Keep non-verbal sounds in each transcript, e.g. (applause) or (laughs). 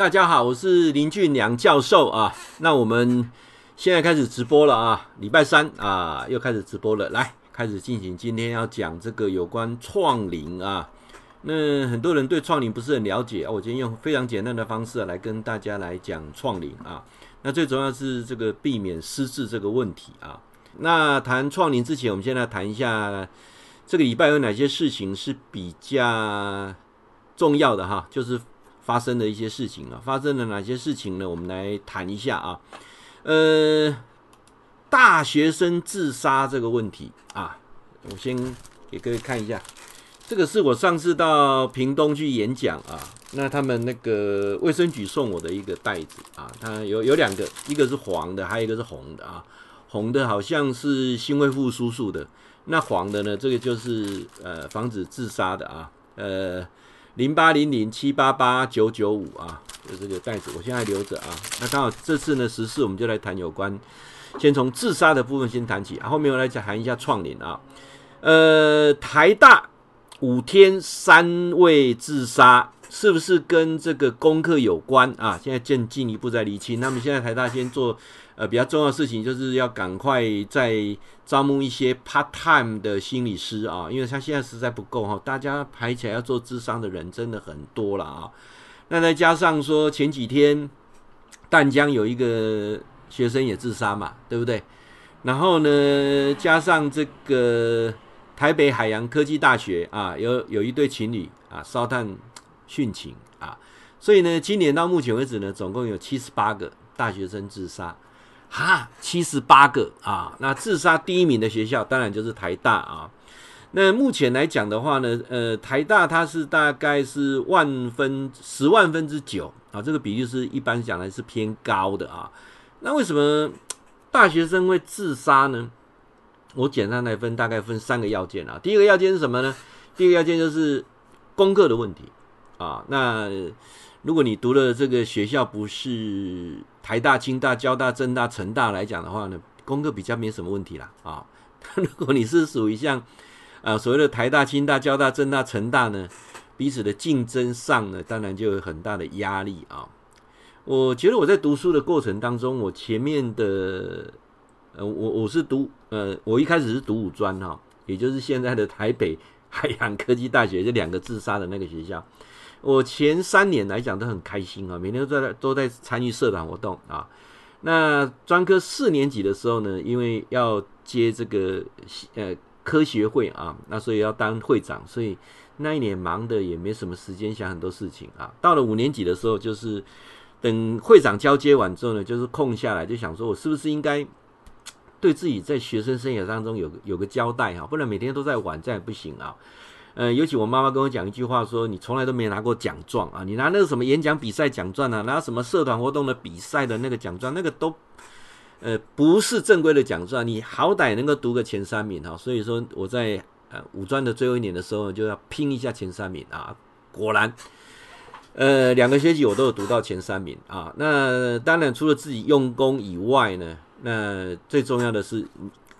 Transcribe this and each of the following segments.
大家好，我是林俊良教授啊。那我们现在开始直播了啊，礼拜三啊，又开始直播了。来，开始进行今天要讲这个有关创龄啊。那很多人对创龄不是很了解啊，我今天用非常简单的方式来跟大家来讲创龄啊。那最重要是这个避免失智这个问题啊。那谈创龄之前，我们先来谈一下这个礼拜有哪些事情是比较重要的哈，就是。发生的一些事情啊，发生了哪些事情呢？我们来谈一下啊。呃，大学生自杀这个问题啊，我先给各位看一下。这个是我上次到屏东去演讲啊，那他们那个卫生局送我的一个袋子啊，它有有两个，一个是黄的，还有一个是红的啊。红的好像是心肺复苏术的，那黄的呢，这个就是呃防止自杀的啊，呃。零八零零七八八九九五啊，就这个袋子，我现在还留着啊。那刚好这次呢，十四我们就来谈有关，先从自杀的部分先谈起，后面我来讲谈一下创龄啊。呃，台大五天三位自杀，是不是跟这个功课有关啊？现在正进一步在厘清。那么现在台大先做。呃，比较重要的事情就是要赶快再招募一些 part time 的心理师啊，因为他现在实在不够哈，大家排起来要做智商的人真的很多了啊。那再加上说前几天淡江有一个学生也自杀嘛，对不对？然后呢，加上这个台北海洋科技大学啊，有有一对情侣啊烧炭殉情啊，所以呢，今年到目前为止呢，总共有七十八个大学生自杀。哈，七十八个啊！那自杀第一名的学校当然就是台大啊。那目前来讲的话呢，呃，台大它是大概是万分十万分之九啊，这个比例是一般讲来是偏高的啊。那为什么大学生会自杀呢？我简单来分，大概分三个要件啊。第一个要件是什么呢？第一个要件就是功课的问题啊。那如果你读的这个学校不是台大、清大、交大、政大、成大来讲的话呢，功课比较没什么问题啦啊。(laughs) 如果你是属于像呃所谓的台大、清大、交大、政大、成大呢，彼此的竞争上呢，当然就有很大的压力啊。我觉得我在读书的过程当中，我前面的呃，我我是读呃，我一开始是读五专哈，也就是现在的台北海洋科技大学这两个自杀的那个学校。我前三年来讲都很开心啊，每天都在都在参与社团活动啊。那专科四年级的时候呢，因为要接这个呃科学会啊，那所以要当会长，所以那一年忙的也没什么时间想很多事情啊。到了五年级的时候，就是等会长交接完之后呢，就是空下来，就想说我是不是应该对自己在学生生涯当中有个有个交代哈，不然每天都在玩，这样也不行啊。呃，尤其我妈妈跟我讲一句话，说你从来都没拿过奖状啊，你拿那个什么演讲比赛奖状啊，拿什么社团活动的比赛的那个奖状，那个都呃不是正规的奖状，你好歹能够读个前三名哈。所以说我在呃五专的最后一年的时候就要拼一下前三名啊，果然，呃两个学期我都有读到前三名啊。那当然除了自己用功以外呢，那最重要的是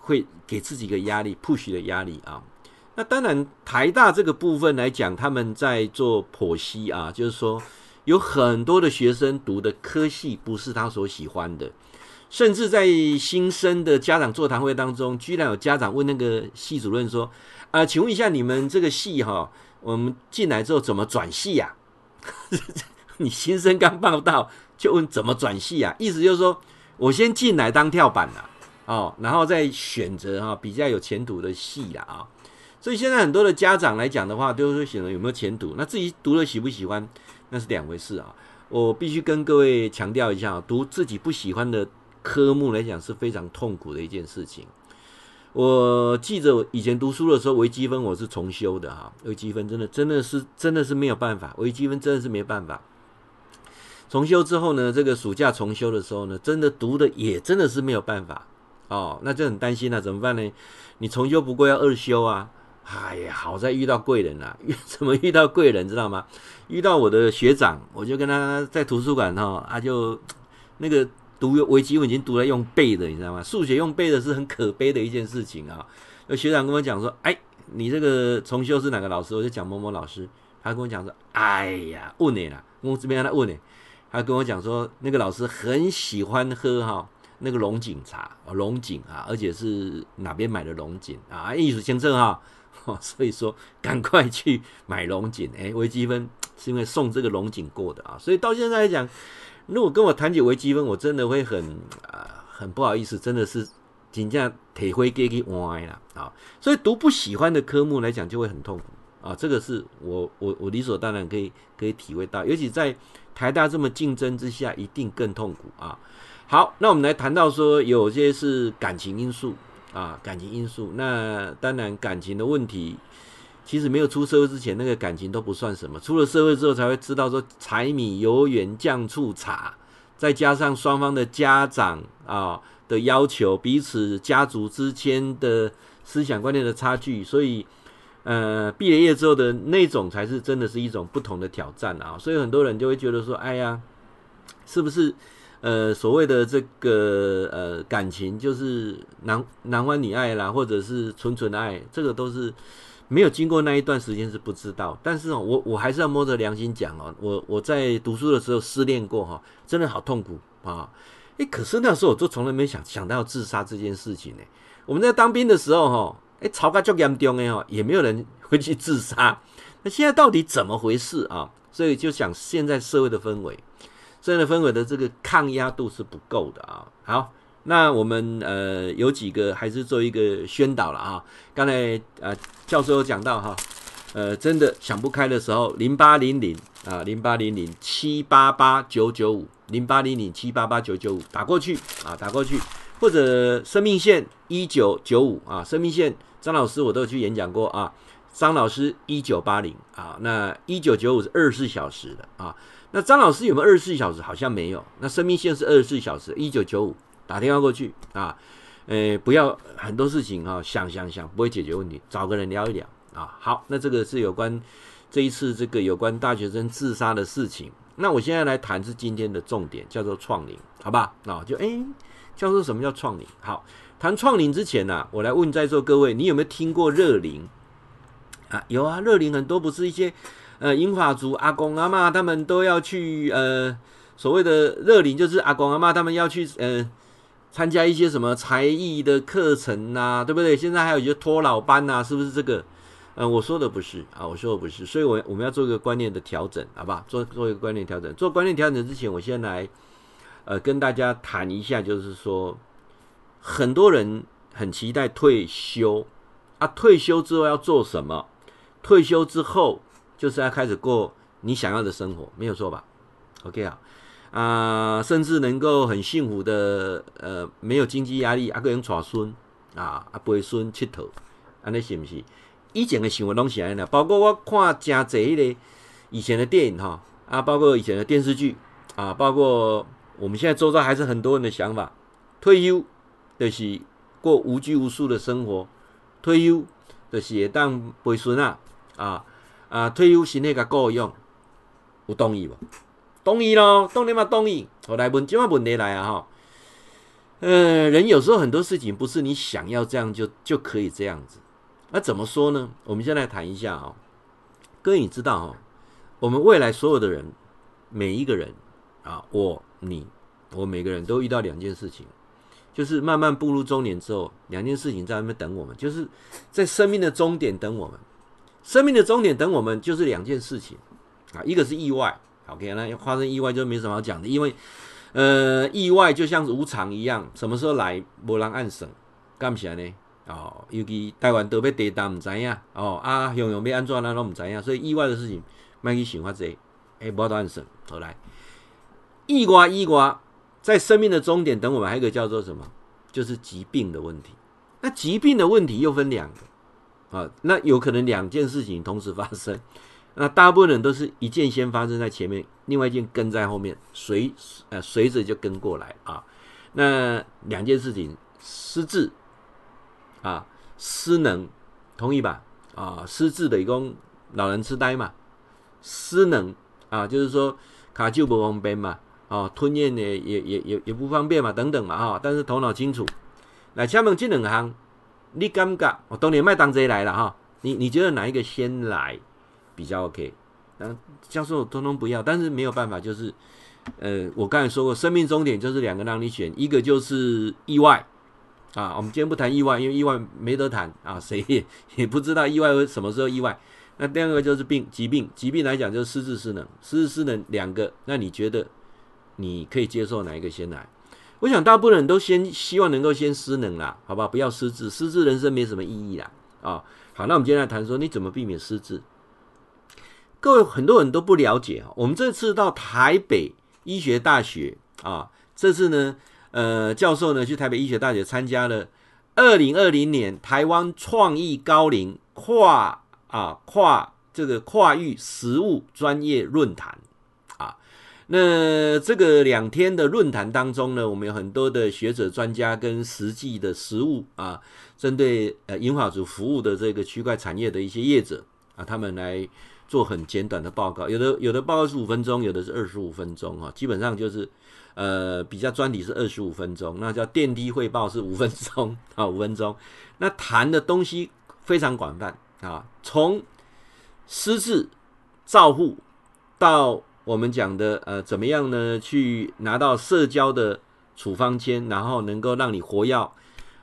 会给自己一个压力，push 的压力啊。那当然，台大这个部分来讲，他们在做剖析啊，就是说有很多的学生读的科系不是他所喜欢的，甚至在新生的家长座谈会当中，居然有家长问那个系主任说：“啊，请问一下，你们这个系哈，我们进来之后怎么转系呀？(laughs) 你新生刚报到就问怎么转系呀？意思就是说我先进来当跳板了，哦，然后再选择哈比较有前途的系了啊。”所以现在很多的家长来讲的话，都是选择有没有前途。那自己读了喜不喜欢，那是两回事啊。我必须跟各位强调一下，读自己不喜欢的科目来讲是非常痛苦的一件事情。我记得我以前读书的时候，微积分我是重修的哈，微积分真的真的是真的是没有办法，微积分真的是没办法。重修之后呢，这个暑假重修的时候呢，真的读的也真的是没有办法哦，那就很担心了，怎么办呢？你重修不过要二修啊。哎呀，好在遇到贵人了。遇 (laughs) 怎么遇到贵人，知道吗？遇到我的学长，我就跟他在图书馆哈，他就 (tsk) 那个读微积分已经读了用背的，你知道吗？数学用背的是很可悲的一件事情啊。那学长跟我讲说：“哎，你这个重修是哪个老师？”我就讲某某老师。他跟我讲说：“哎呀，问你啦，我这边让他问你。”他跟我讲说，那个老师很喜欢喝哈那个龙井茶，龙井啊，而且是哪边买的龙井啊？艺术先生哦，(laughs) 所以说赶快去买龙井。哎，微积分是因为送这个龙井过的啊，所以到现在来讲，如果跟我谈起微积分，我真的会很啊、呃、很不好意思，真的是紧张体会给给歪了啊。所以读不喜欢的科目来讲，就会很痛苦。啊，这个是我我我理所当然可以可以体会到，尤其在台大这么竞争之下，一定更痛苦啊。好，那我们来谈到说，有些是感情因素啊，感情因素。那当然，感情的问题，其实没有出社会之前，那个感情都不算什么。出了社会之后，才会知道说，柴米油盐酱醋茶，再加上双方的家长啊的要求，彼此家族之间的思想观念的差距，所以。呃，毕了业之后的那种才是真的是一种不同的挑战啊，所以很多人就会觉得说，哎呀，是不是呃所谓的这个呃感情就是男男欢女爱啦，或者是纯纯的爱，这个都是没有经过那一段时间是不知道。但是哦，我我还是要摸着良心讲哦，我我在读书的时候失恋过哈，真的好痛苦啊！诶，可是那时候我就从来没想想到要自杀这件事情呢。我们在当兵的时候哈。哎，吵架就严重的哦，也没有人会去自杀。那现在到底怎么回事啊？所以就想现在社会的氛围，社会的氛围的这个抗压度是不够的啊。好，那我们呃有几个还是做一个宣导了啊。刚才呃教授有讲到哈，呃真的想不开的时候，零八零零啊零八零零七八八九九五零八零零七八八九九五打过去啊打过去，或者生命线一九九五啊生命线。张老师，我都有去演讲过啊。张老师一九八零啊，那一九九五是二十四小时的啊。那张老师有没有二十四小时？好像没有。那生命线是二十四小时，一九九五打电话过去啊。呃，不要很多事情啊，想想想不会解决问题，找个人聊一聊啊。好，那这个是有关这一次这个有关大学生自杀的事情。那我现在来谈是今天的重点，叫做创领，好吧？那啊，就诶，叫做什么叫创领？好。谈创领之前呢、我来问在座各位，你有没有听过乐灵啊？有啊，乐灵很多不是一些呃英法族阿公阿嬷他们都要去呃所谓的乐龄，就是阿公阿嬷他们要去呃参加一些什么才艺的课程啊，对不对？现在还有一些托老班啊，是不是这个？嗯、我说的不是啊，我说的不是，所以我我们要做一个观念的调整，好不好？做做一个观念调整，做观念调整之前，我先来呃跟大家谈一下，就是说。很多人很期待退休啊，退休之后要做什么？退休之后就是要开始过你想要的生活，没有错吧？OK 啊，啊，甚至能够很幸福的，呃，没有经济压力，啊，个人带孙啊，啊，陪孙佚佗，安尼是不是？以前的想法拢是安尼，包括我看真侪迄个以前的电影哈，啊，包括以前的电视剧啊，包括我们现在周遭还是很多人的想法，退休。就是过无拘无束的生活，退休就是会当陪孙啊，啊啊退休是那个够用，有同意无？同意咯，当然嘛同意。后来问，今晚问题来啊哈，呃，人有时候很多事情不是你想要这样就就可以这样子。那怎么说呢？我们先来谈一下啊，各位你知道哈，我们未来所有的人，每一个人啊，我你我每个人都遇到两件事情。就是慢慢步入中年之后，两件事情在那边等我们，就是在生命的终点等我们。生命的终点等我们，就是两件事情啊，一个是意外，OK，那要发生意外就没什么好讲的，因为呃，意外就像是无常一样，什么时候来，无人按算，干不起来呢？哦，尤其台湾都被地震，唔知影哦啊，用用要安怎，咱都唔知影，所以意外的事情，莫去想法这，哎，无法度按算，好来，意外，意外。在生命的终点等我们，还有一个叫做什么？就是疾病的问题。那疾病的问题又分两个啊，那有可能两件事情同时发生。那大部分人都是一件先发生在前面，另外一件跟在后面，随呃随着就跟过来啊。那两件事情，失智啊，失能，同意吧？啊，失智的一共老人痴呆嘛，失能啊，就是说卡就不方便嘛。哦，吞咽呢也也也也不方便嘛，等等嘛哈，但是头脑清楚。来，下面这两行，你感觉我当年麦当贼来了哈，你你觉得哪一个先来比较 OK？嗯，教授通通不要，但是没有办法，就是呃，我刚才说过，生命终点就是两个让你选，一个就是意外啊，我们今天不谈意外，因为意外没得谈啊，(laughs) 谁也也不知道意外会什么时候意外。那第二个就是病疾病，疾病来讲就是失智失能，失智失能两个，那你觉得你可以接受哪一个先来？我想大部分人都先希望能够先失能啦，好吧，不要失智，失智人生没什么意义啦啊。好，那我们今天来谈说你怎么避免失智。各位很多人都不了解啊，我们这次到台北医学大学啊，这次呢，呃，教授呢去台北医学大学参加了二零二零年台湾创意高龄跨。啊，跨这个跨域实务专业论坛，那这个两天的论坛当中呢，我们有很多的学者专家跟实际的实务啊，针对呃银发族服务的这个区块产业的一些业者啊，他们来做很简短的报告，有的有的报告是五分钟，有的是二十五分钟啊，基本上就是呃比较专题是二十五分钟，那叫电梯汇报是五分钟啊，五分钟，那谈的东西非常广泛。啊，从失智照护到我们讲的呃，怎么样呢？去拿到社交的处方签，然后能够让你活跃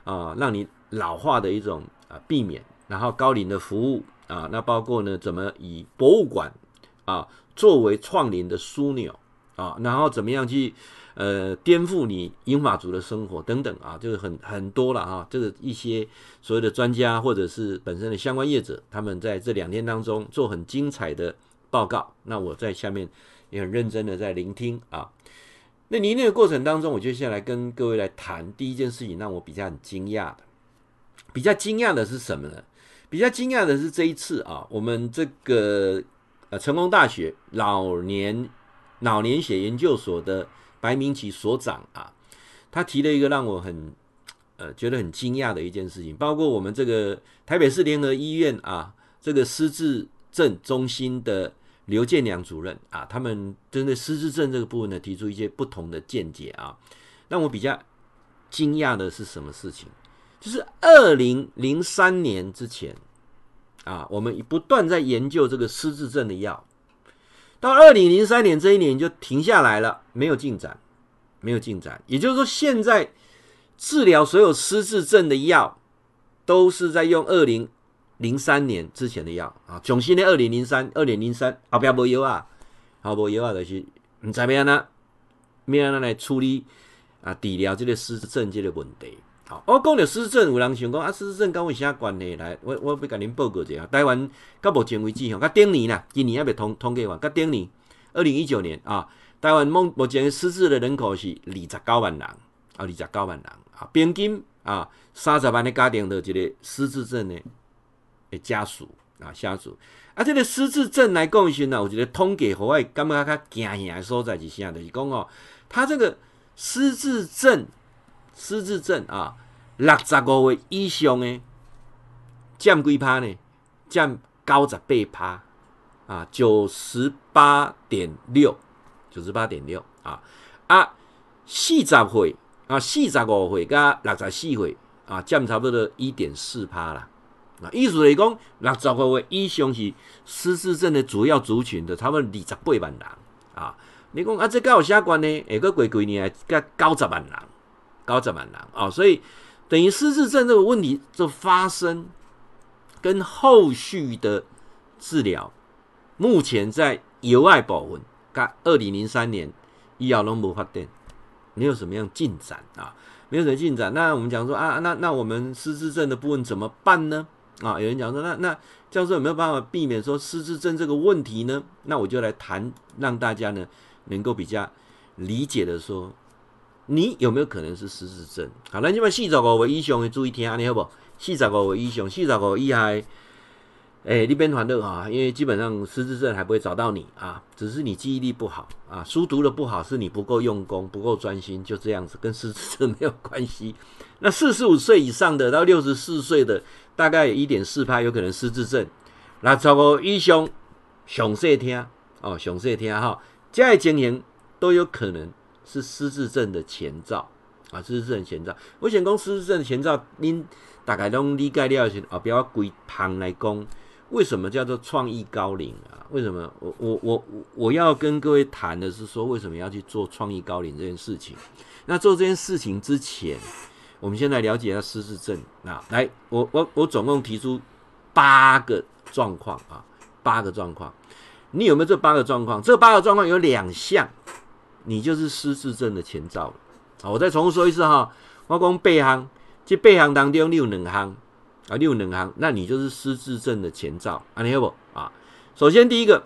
啊，让你老化的一种啊避免，然后高龄的服务啊，那包括呢，怎么以博物馆啊作为创龄的枢纽啊，然后怎么样去。呃，颠覆你英法族的生活等等啊，就是很很多了啊。这个一些所谓的专家或者是本身的相关业者，他们在这两天当中做很精彩的报告。那我在下面也很认真的在聆听啊。那您那个过程当中，我就先来跟各位来谈第一件事情，让我比较很惊讶的，比较惊讶的是什么呢？比较惊讶的是这一次啊，我们这个呃成功大学老年老年血研究所的。白明启所长啊，他提了一个让我很呃觉得很惊讶的一件事情，包括我们这个台北市联合医院啊，这个失智症中心的刘建良主任啊，他们针对失智症这个部分呢，提出一些不同的见解啊。让我比较惊讶的是什么事情？就是二零零三年之前啊，我们不断在研究这个失智症的药。到二零零三年这一年就停下来了，没有进展，没有进展。也就是说，现在治疗所有失智症的药，都是在用二零零三年之前的药啊。囧新的二零零三、二零零三后边没有啊，后没有啊，就是毋知咩呢，咩呢来处理啊，治疗这个失智症这个问题。好，我讲着失智症，有人想讲啊，失智症跟我有啥关系？来，我我要甲您报告一下，台湾到目前为止吼，甲顶年啦，今年还未通统计完，甲顶年二零一九年啊，台湾目目前失智的人口是二十九万人啊，二十九万人啊，平均啊三十万的家庭的这个失智症的诶家属啊家属啊，这个失智症来讲时呢，我觉得统计和我感觉较惊吓的所在是啥？就是讲哦，他这个失智症。失智症啊，六十五岁以上的占几趴呢？占九十八趴啊，九十八点六，九十八点六啊啊，四十岁啊，四十五岁加六十四岁啊，占差不多一点四趴啦。啊，意思来讲，六十个位以上是失智症的主要族群的，差不多二十八万人啊。你讲啊，这个有啥关呢？下个过几年加九十万人。高十万人啊？所以等于失智症这个问题的发生，跟后续的治疗，目前在有爱部分，跟二零零三年医疗龙博发电没有什么样进展啊？没有什么进展。那我们讲说啊，那那我们失智症的部分怎么办呢？啊，有人讲说，那那教授有没有办法避免说失智症这个问题呢？那我就来谈，让大家呢能够比较理解的说。你有没有可能是失智症？好，那你们四十五岁以上的注意听，你好不好？四十五岁以上，四十五岁以下，诶、欸，你别团队啊，因为基本上失智症还不会找到你啊，只是你记忆力不好啊，书读的不好，是你不够用功，不够专心，就这样子，跟失智症没有关系。那四十五岁以上的到六十四岁的，大概有一点四趴有可能失智症。那超过以上，详细听哦，详细听哈，这样的情形都有可能。是失智症的前兆啊！失智症前兆，我想讲失智症的前兆，您大概拢理解了后，后边我归旁来讲，为什么叫做创意高龄啊？为什么我我我我要跟各位谈的是说，为什么要去做创意高龄这件事情？那做这件事情之前，我们先来了解一下失智症。啊来，我我我总共提出八个状况啊，八个状况。你有没有这八个状况？这八个状况有两项，你就是失智症的前兆。好，我再重复说一次哈，我讲背行，这背行当中你有两项。啊，六能行，那你就是失智症的前兆，啊，你有不啊？首先第一个，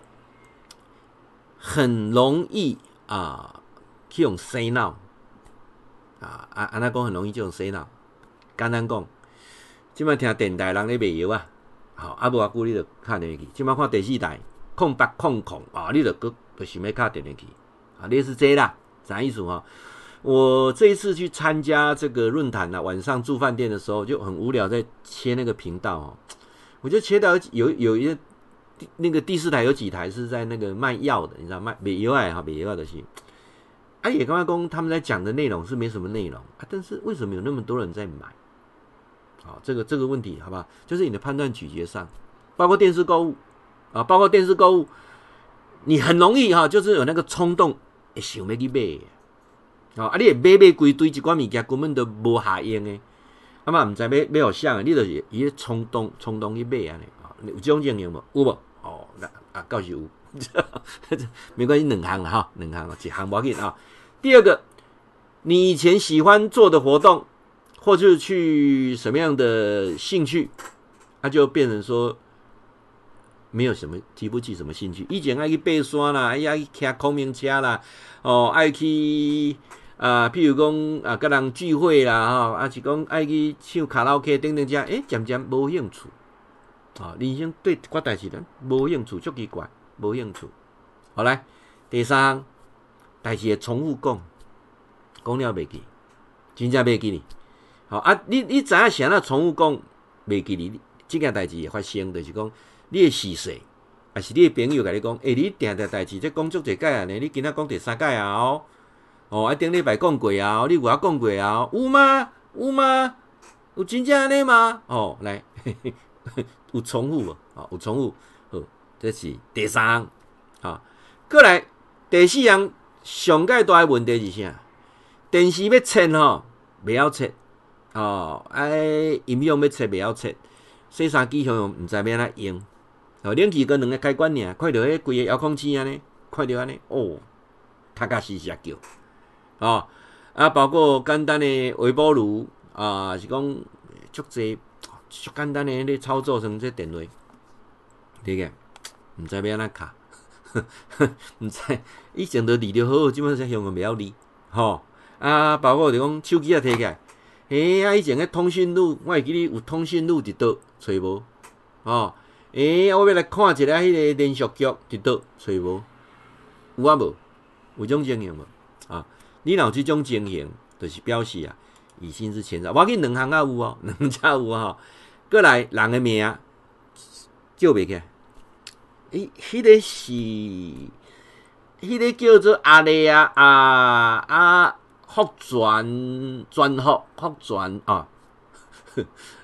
很容易啊，去用洗脑啊，啊，安那讲很容易就用洗脑。简单讲，即摆听电台人咧卖药啊，好，啊无偌久你著敲电去，即摆看第四台空八空空啊，你著搁就想要敲电去，啊，类似这啦，啥意思哈？我这一次去参加这个论坛呢，晚上住饭店的时候就很无聊，在切那个频道哦，我就切到有有一个那个第四台有几台是在那个卖药的，你知道卖卖药啊哈，卖药的是，啊也刚刚讲他们在讲的内容是没什么内容啊，但是为什么有那么多人在买？好，这个这个问题好不好？就是你的判断咀嚼上，包括电视购物啊，包括电视购物，你很容易哈，就是有那个冲动，想要去买。哦，啊！你会买买规堆一寡物件，根本都无下用的。啊嘛，毋知买买互啥，你就是伊冲动冲动去买安尼。哦，有这种情形无？有无？哦，那啊，倒是有。(laughs) 没关系，两项哈，两项一行无要紧啊。第二个，你以前喜欢做的活动，或者是去什么样的兴趣，那、就变成说没有什么提不起什么兴趣。以前爱去爬山啦，爱去骑空明车啦，哦，爱去。啊，譬如讲啊，跟人聚会啦，哈，啊是讲爱去唱卡拉 OK 等等这样，诶，渐渐无兴趣，啊，人生对我代志呢无兴趣，足奇怪，无兴趣。好来，第三，代志会重复讲，讲了袂记，真正袂记哩。好啊，你你知影啥那重复讲袂记哩？这件代志会发生，就是讲你的事实，还是你的朋友甲你讲，诶、你定定代志，这工作一届啊，呢，你今仔讲第三届啊，哦。哦，啊顶礼拜讲过啊，你有啊讲过啊，有吗？有吗？有真正安尼吗？哦，来，(laughs) 有重复无？哦，有重复。这是第三。好，过来第四样上盖大个问题是啥？电视要切吼，袂晓切。哦，哎，音响要切袂晓切。洗衫机响用毋知要安怎用。哦，冷气跟两个开关尔，看到迄规个遥控器安尼，看到安尼，哦，踏脚实实叫。哦，啊，包括简单的微波炉啊，是讲足侪足简单的咧操作成这电话，对个，毋知要安怎卡，(laughs) 毋知以前都离得好，基本上用个袂晓离，吼啊，包括就讲手机啊摕起来，嘿啊，以前个通讯录，我会记你有通讯录伫倒，揣无，吼，诶，我要来看一下迄个连续剧伫倒，揣无，有啊无？有种情形无？啊？你若有即种情形，就是表示啊，已经是前兆。我给两项啊有哦，两家有哦。过来人的名叫袂起来，诶，迄个是，迄个叫做阿丽啊啊啊福全全福福全啊。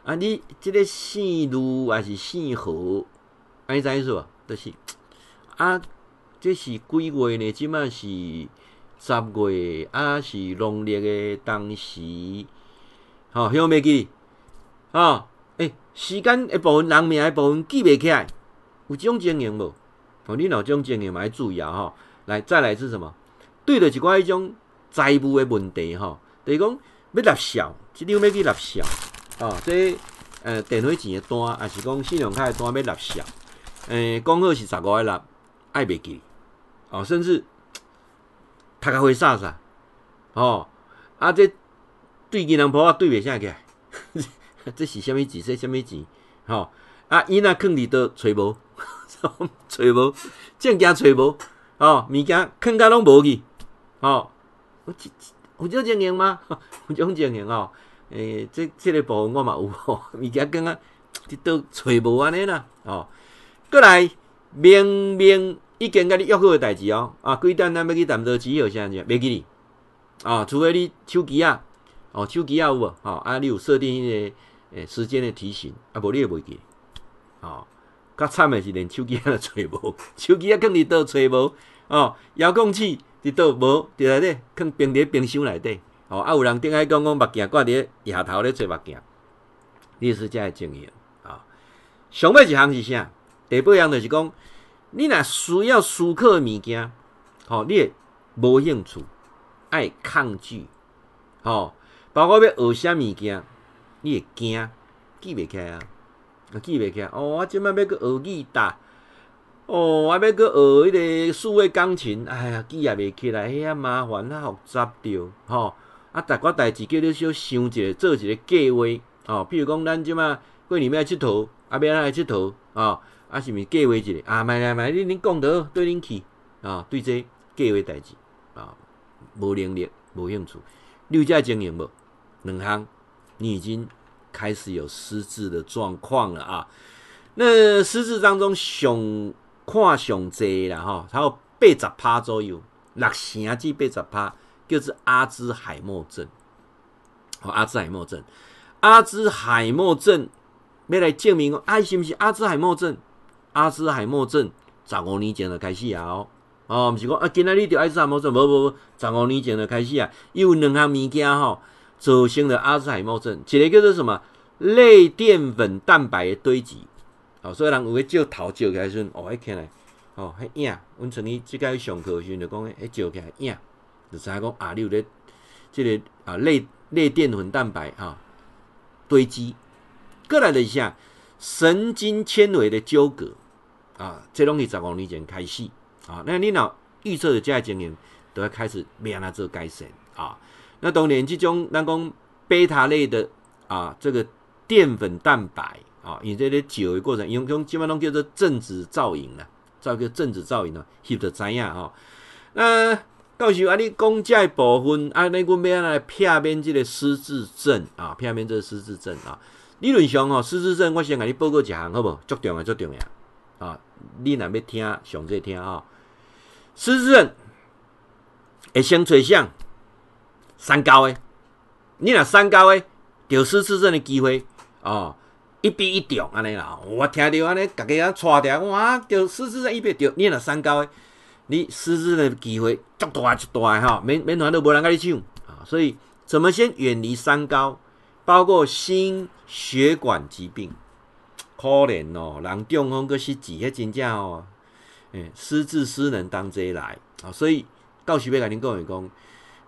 啊，(laughs) 你即个姓卢还是姓何？安尼知影无？就是啊，这是几月呢？即马是。十月啊，是农历的当时，吼、哦，晓袂记？吼、诶、时间一部分人名一部分记袂起来，有这种经营无？哦，你若有这种经营嘛，要注意啊！吼、来，再来是什么？对着一寡迄种财务的问题，吼、哦，就是讲要纳销，即张要去纳销，哦，这呃电话钱的单，还是讲信用卡的单要纳销，诶、呃，讲好是十五个纳，爱袂记，哦，甚至。他甲会煞煞，哦，啊，这对银行婆啊对袂下去，(laughs) 这是虾物钱？说虾物钱？吼，啊，伊那囥伫倒揣无，(laughs) 揣无，正惊揣无，哦，物件囥甲拢无？去，哦，有这有这情形吗？有这种情形哦，诶、欸，这这个部分我嘛有吼，物件刚刚伫倒揣无？安尼啦，哦，过来明明。已经甲你约好诶代志哦，啊，几点咱要去谈多几号啥物事，袂记哩，啊，除非你手机啊，哦，手机啊有无？吼，啊，你有设定迄个诶时间诶提醒，啊，无？你会袂记，哦，较惨的是连手机也都找无，(laughs) 手机也放伫倒找无哦，遥控器伫倒无，伫内底放冰伫冰箱内底哦，啊有人顶爱讲讲目镜挂伫额头咧做目镜，你是遮个经验啊。上尾一项是啥？第八项就是讲，你若需要思考的物件，吼、哦，你会无兴趣，爱抗拒，吼、哦，包括要学啥物件，你会惊，记袂起来啊。记袂起来哦，我即摆要搁学语达，哦，我要搁学迄个数位钢琴，哎呀，记也袂起来，遐麻烦啊，复杂着，吼，啊，逐个代志叫你小想一下，做一个计划，哦，比如讲咱即摆过年要来佚佗，啊，要来佚佗，哦，啊，是毋是计划一下，啊，买来买，恁恁讲得对恁去，啊，对这计划代志，啊，无能力，无兴趣，你有这经验无？两项，你已经。开始有失智的状况了啊！那失智当中上看上济了哈，还有八十趴左右，六成至八十趴，就是阿兹海默症。哦，阿兹海默症，阿兹海默症要来证明哦，哎，是不是阿兹海默症？阿兹海默症十五年前就开始啊！哦，哦，不是讲啊，今仔日得阿兹海默症，无无无，十五年前就开始啊！伊有两项物件吼。造成了阿兹海默症，一个叫做什么？类淀粉蛋白的堆积，哦，所以人有个照头照起来时，哦，一看来，哦，迄影，阮像你即个上课时就讲，迄照起来影，就知影讲啊，你有咧，即个啊类类淀粉蛋白啊堆积，过来了一下神经纤维的纠葛。啊，这东西十五年前开始。啊，那你若预测的这经验，都要开始慢慢做改善。啊。那当然，这种咱讲贝塔类的啊，这个淀粉蛋白啊，因这个久的过程，用用基本上叫做正子造影了，造个正子造影了，翕得知影哈。那到时候啊，你讲这部分啊，那阮要来片面这个失智症啊，片面这个失智症啊，理论上哦，失智症我先给你报告一项好不？足重要，足重要啊！你若要听，上这听啊，失智症会先垂向。三高诶，你若三高诶，得失智症的机会哦，一比一重安尼啦。我听着安尼，大家啊带着，哇，得失智症一比一，你若三高诶，你失智的机会足大足大诶哈，免免团都无人甲你抢啊。所以怎么先远离三高？包括心血管疾病，可怜哦，人中风个失智，迄真正哦，诶，失智失能当这来啊。所以到时要甲恁讲一讲。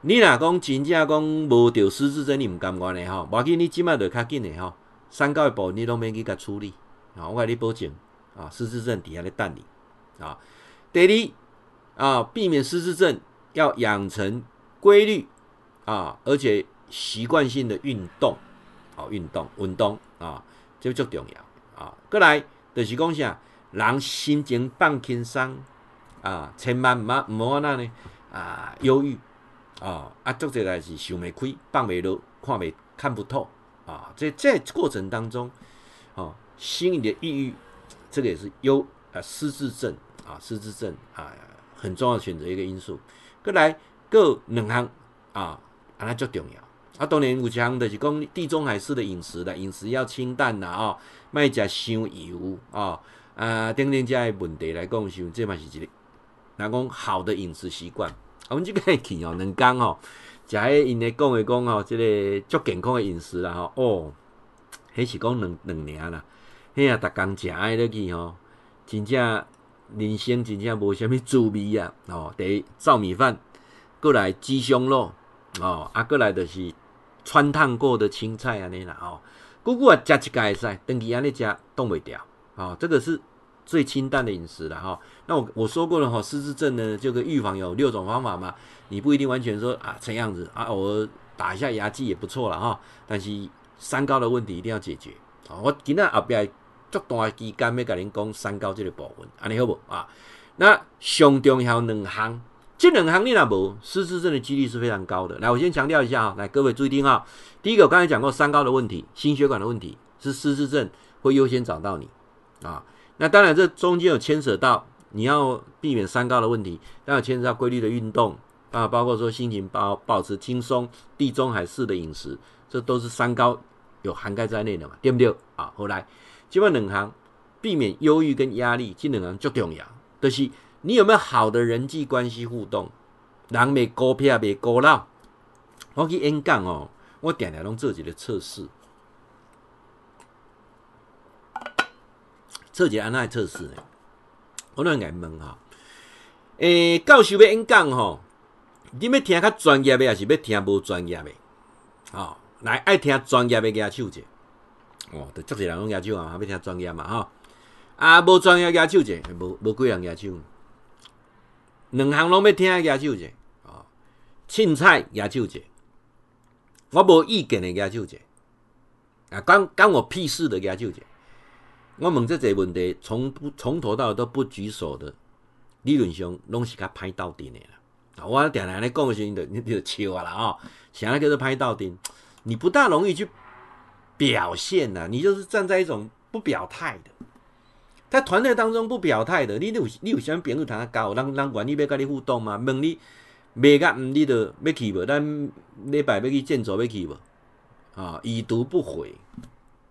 你若讲真正讲无着失智症，你毋甘愿的吼，无要紧，你即马就较紧的吼，三高的部你拢免去甲处理啊，我甲你保证啊，失智症底下咧等你啊。第二啊，避免失智症要养成规律啊，而且习惯性的运动，好运动运动啊，这足重要啊。过来就是讲啥，人心情放轻松啊，千万毋好毋好安怎呢啊，忧郁。哦，啊，做这代是想袂开，放袂落，看袂看不透啊！在这过程当中，哦，心理的抑郁，这个也是忧啊失智症啊失智症啊很重要选择一个因素。过来各两项啊，安那足重要。啊，当然有一项就是讲地中海式的饮食的饮食要清淡呐啊，卖食伤油啊啊，等等这些问题来讲，像这嘛是一个，来讲好的饮食习惯。我们即个去哦，两工吼，食迄因咧讲诶讲吼，即个足健康诶饮食啦吼，哦，迄是讲两两年啦，迄啊，逐工食爱落去吼，真正人生真正无啥物滋味啊！哦，第一糙米饭，过来鸡胸肉，哦，啊，过来就是汆烫过的青菜安尼啦，哦，久久啊，食一家会使，长期安尼食挡袂掉，哦，这个是。最清淡的饮食了哈，那我我说过了哈，失智症呢，这个预防有六种方法嘛，你不一定完全说啊这样子啊，我打一下牙祭也不错了哈，但是三高的问题一定要解决啊。我今天后边足大期间要跟您讲三高这个部分，安尼好不啊？那上重要两项，这两项你若无失智症的几率是非常高的。来，我先强调一下啊，来各位注意听啊，第一个我刚才讲过三高的问题，心血管的问题是失智症会优先找到你啊。那当然，这中间有牵扯到你要避免三高的问题，当然牵扯到规律的运动啊，包括说心情保保持轻松、地中海式的饮食，这都是三高有涵盖在内的嘛，对不对？啊，后来基本两项避免忧郁跟压力，这两样最重要。就是你有没有好的人际关系互动，人袂孤僻，袂孤老。我去演讲哦，我定定拢做一个测试，测一个安怎测试呢？我拢爱问哈，诶、教授要演讲吼，你要听较专业的，还是要听无专业的？哦，来爱听专业的举手者。哦，都足侪人拢举手啊，要听专业嘛哈。啊，无专业举手者，无无几人举手。两项拢要听举手者，哦，凊彩举手者。我无意见的举手者，啊，关关我屁事的举手者。我问这些问题，从不从头到尾都不举手的，理论上拢是较歹斗阵的啦。啊我定定咧讲的时候，(laughs) 你就笑啊啦啊，啥叫做歹斗阵？你不大容易去表现呐，你就是站在一种不表态的，在团队当中不表态的，你有你有啥朋友谈较交，人人愿意要跟你互动吗？问你。袂甲毋，你都要去无？咱礼拜要去建筑要去无？啊，已读不回，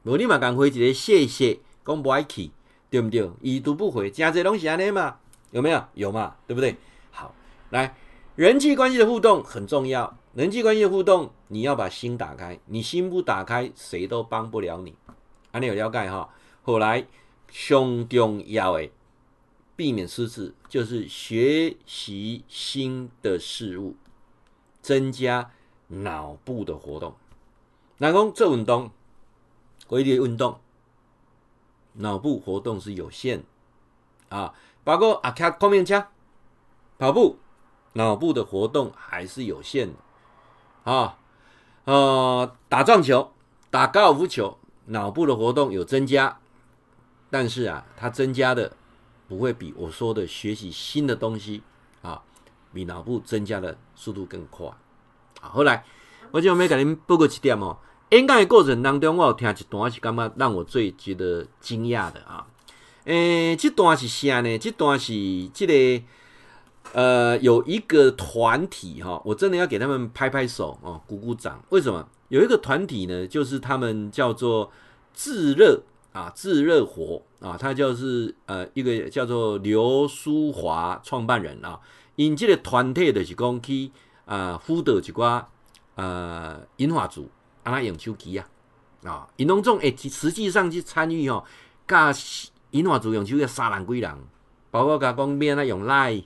无你嘛共回一个谢谢，讲不爱去，对毋对？已读不回，诚济拢是安尼嘛？有没有？有嘛？对不对？好，来，人际关系的互动很重要。人际关系的互动，你要把心打开，你心不打开，谁都帮不了你。安尼有了解哈？后来上重要诶。避免失智，就是学习新的事物，增加脑部的活动。那讲做运动，规律运动，脑部活动是有限啊。包括阿卡空面枪跑步，脑部的活动还是有限啊。呃，打撞球、打高尔夫球，脑部的活动有增加，但是啊，它增加的。不会比我说的学习新的东西啊，比脑部增加的速度更快。啊，后来我就没给您报告一点哦。演讲的过程当中，我有听一段是干嘛让我最觉得惊讶的啊？诶，这段是啥呢？这段是这个呃，有一个团体哈，我真的要给他们拍拍手哦，鼓鼓掌。为什么？有一个团体呢，就是他们叫做自热。啊，自热火啊，他就是呃一个叫做刘淑华创办人啊，因这个团体就是讲去啊辅导一寡呃银发族啊，他用手机啊啊，因拢总诶实际上去参与吼，教银发族用手机三万几人，包括甲讲免啊用 Line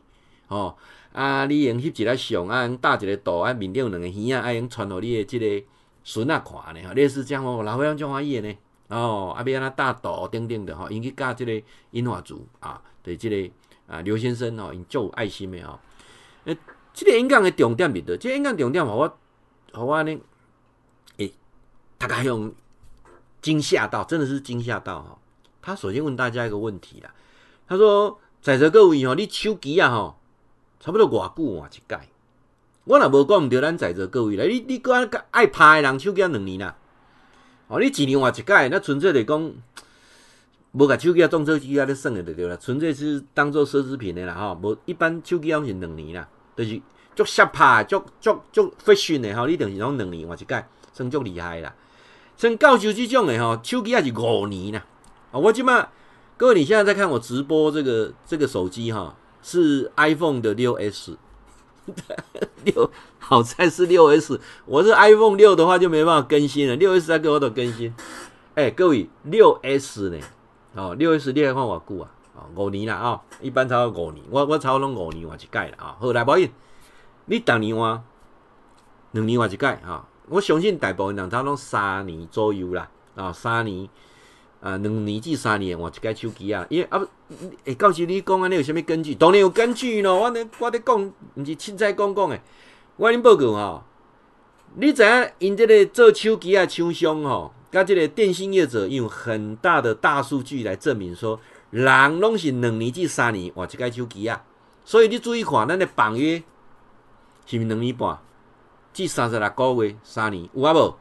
哦啊，你用翕一个相啊，打一个图啊，面顶有两个耳啊，啊用传互你的这个孙仔看呢，类似这样哦，老岁仔种欢喜的呢。哦，阿边那大岛等等的哈，应该教这个银发族啊，对这个啊刘先生哦，因做爱心的哈。诶，这个演讲的重点里头，这个演讲重点，我我我呢，诶、欸，大概用惊吓到，真的是惊吓到哈。他首先问大家一个问题啦，他说：在座各位哈，你手机啊哈，差不多偌久换一届？我若无讲毋对，咱在座各位来，你你讲爱拍的人手机啊两年啦。哦，你一年换一届，那纯粹来讲，无甲手机啊、装手机啊咧算的就对啦，纯粹是当做奢侈品的啦哈。无一般手机拢是两年啦，就是足下拍、足足足 fashion 的哈，你等于讲两年换一届，算足厉害啦。像教授这种的哈，手机也是五年啦。啊，我即马各位，你现在在看我直播这个这个手机哈，是 iPhone 的六 S。(laughs) 六好在是六 S，我是 iPhone 六的话就没办法更新了。六 S 再给我都更新，哎、各位六 S 呢？哦，六 S 你还看我久啊？哦，五年了啊、哦，一般超过五年，我我超过拢五年换一届了啊。好来，宝印，你当年换两年换一届啊？我相信大部分人他拢三年左右啦，啊，三年。啊，两年至三年换一个手机啊，因为啊，诶，到时你讲安尼有啥物根据？当然有根据咯，我咧我咧讲，毋是凊彩讲讲诶。我恁报告吼，你知影因这个做手机啊厂商吼，甲这个电信业者用很大的大数据来证明说，人拢是两年至三年换一个手机啊。所以你注意看，咱的绑约是毋是两年半至三十六个月，三年有啊无？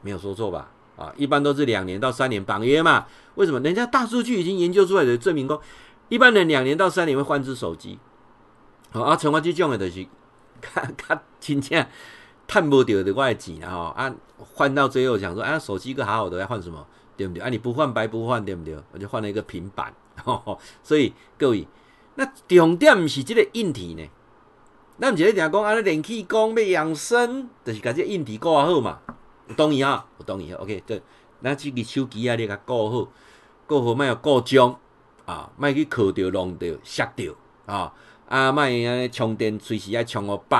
没有说错吧？啊，一般都是两年到三年绑约嘛？为什么？人家大数据已经研究出来的证明说，一般人两年到三年会换只手机。好啊，像我这种的，就是 (laughs) 看看真正赚不到的我的钱啊！啊，换到最后想说，啊，手机个好好的，要换什么？对不对？啊，你不换白不换，对不对？我就换了一个平板。所以各位，那重点是这个硬体呢？那毋是咧讲安尼，练气功要养生，就是把这硬体顾好嘛。有同意哈？有同意？OK，对。那这个手机啊，你甲顾好，顾好莫要故障啊，莫去磕着、弄着、摔着啊。啊，莫安尼充电随时爱充个饱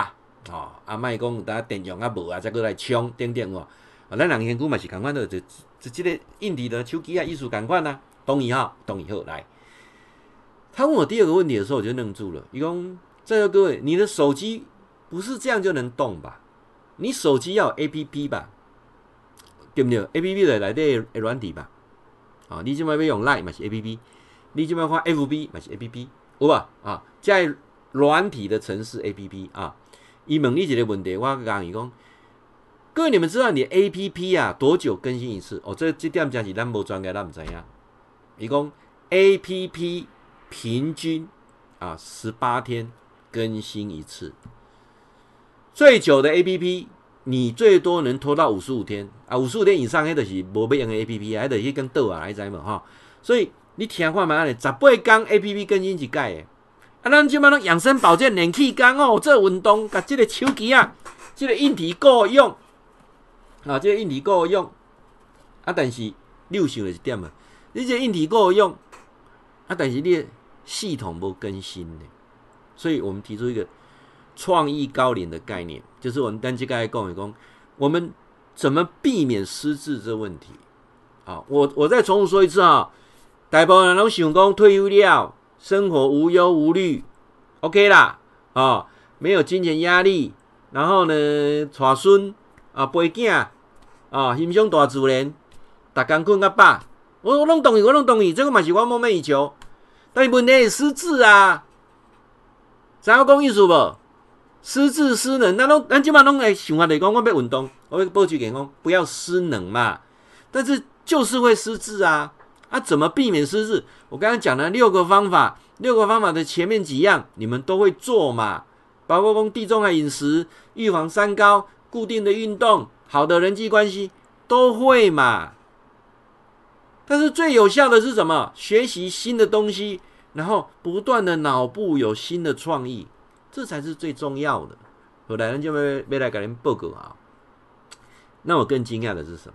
啊。啊，莫讲有当电量啊无啊，再过来充等等哦。啊，咱人身躯嘛是共款的，就就这个硬体的手机啊，意思共款啊。同意哈？同意好来。他问我第二个问题的时候，我就愣住了。伊讲。在座各位，你的手机不是这样就能动吧？你手机要 APP 吧？对不对？APP 的来的软体吧？啊，你今麦要用 Line 嘛是 APP，你今麦看 FB 嘛是 APP，有吧？啊，在软体的城市 APP 啊，伊问你一个问题，我讲伊讲，各位你们知道你 APP 啊多久更新一次？哦，这这点真是咱无专业，咱唔知影。伊讲 APP 平均啊十八天。更新一次，最久的 A P P，你最多能拖到五十五天啊！五十五天以上，迄就是无必用的 A P P，还得去跟倒啊，来知嘛哈？所以你听看嘛，十八天 A P P 更新一届的啊！咱即马拢养生保健、练气功哦，做运动，甲这个手机啊，这个硬体够用啊，这个硬体够用啊，但是你有想的一点啊，你这个硬体够用啊，但是你系统无更新呢？所以我们提出一个创意高龄的概念，就是我们单机刚才讲一讲，我们怎么避免失智这问题？啊，我我再重复说一次啊，大部分人都想讲退休了，生活无忧无虑，OK 啦，啊，没有金钱压力，然后呢，带孙啊，陪囝啊，欣赏大自然，逐工困较饱，我我拢同意，我拢同意，这个嘛是我梦寐以求，但是问题是失智啊。知影讲意思无？失智失能，那拢咱即马拢会想法来讲，我要运动，我要保持健康，不要失能嘛。但是就是会失智啊！啊，怎么避免失智？我刚刚讲了六个方法，六个方法的前面几样你们都会做嘛，包括讲地中海饮食、预防三高、固定的运动、好的人际关系都会嘛。但是最有效的是什么？学习新的东西。然后不断的脑部有新的创意，这才是最重要的。后来人就没没来给您报告啊。那我更惊讶的是什么？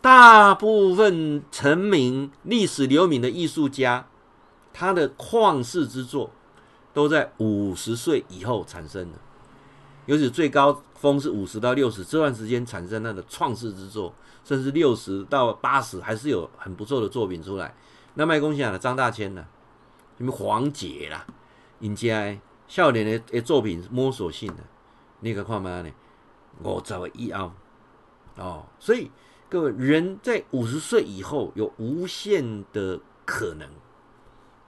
大部分成名、历史留名的艺术家，他的旷世之作都在五十岁以后产生的。尤其最高峰是五十到六十这段时间产生他的创世之作，甚至六十到八十还是有很不错的作品出来。那卖恭喜啊，张大千呢？什么黄杰啦，人家少年的的作品摸索性的，你可看嘛呢？五十岁以后哦，所以各位人在五十岁以后有无限的可能。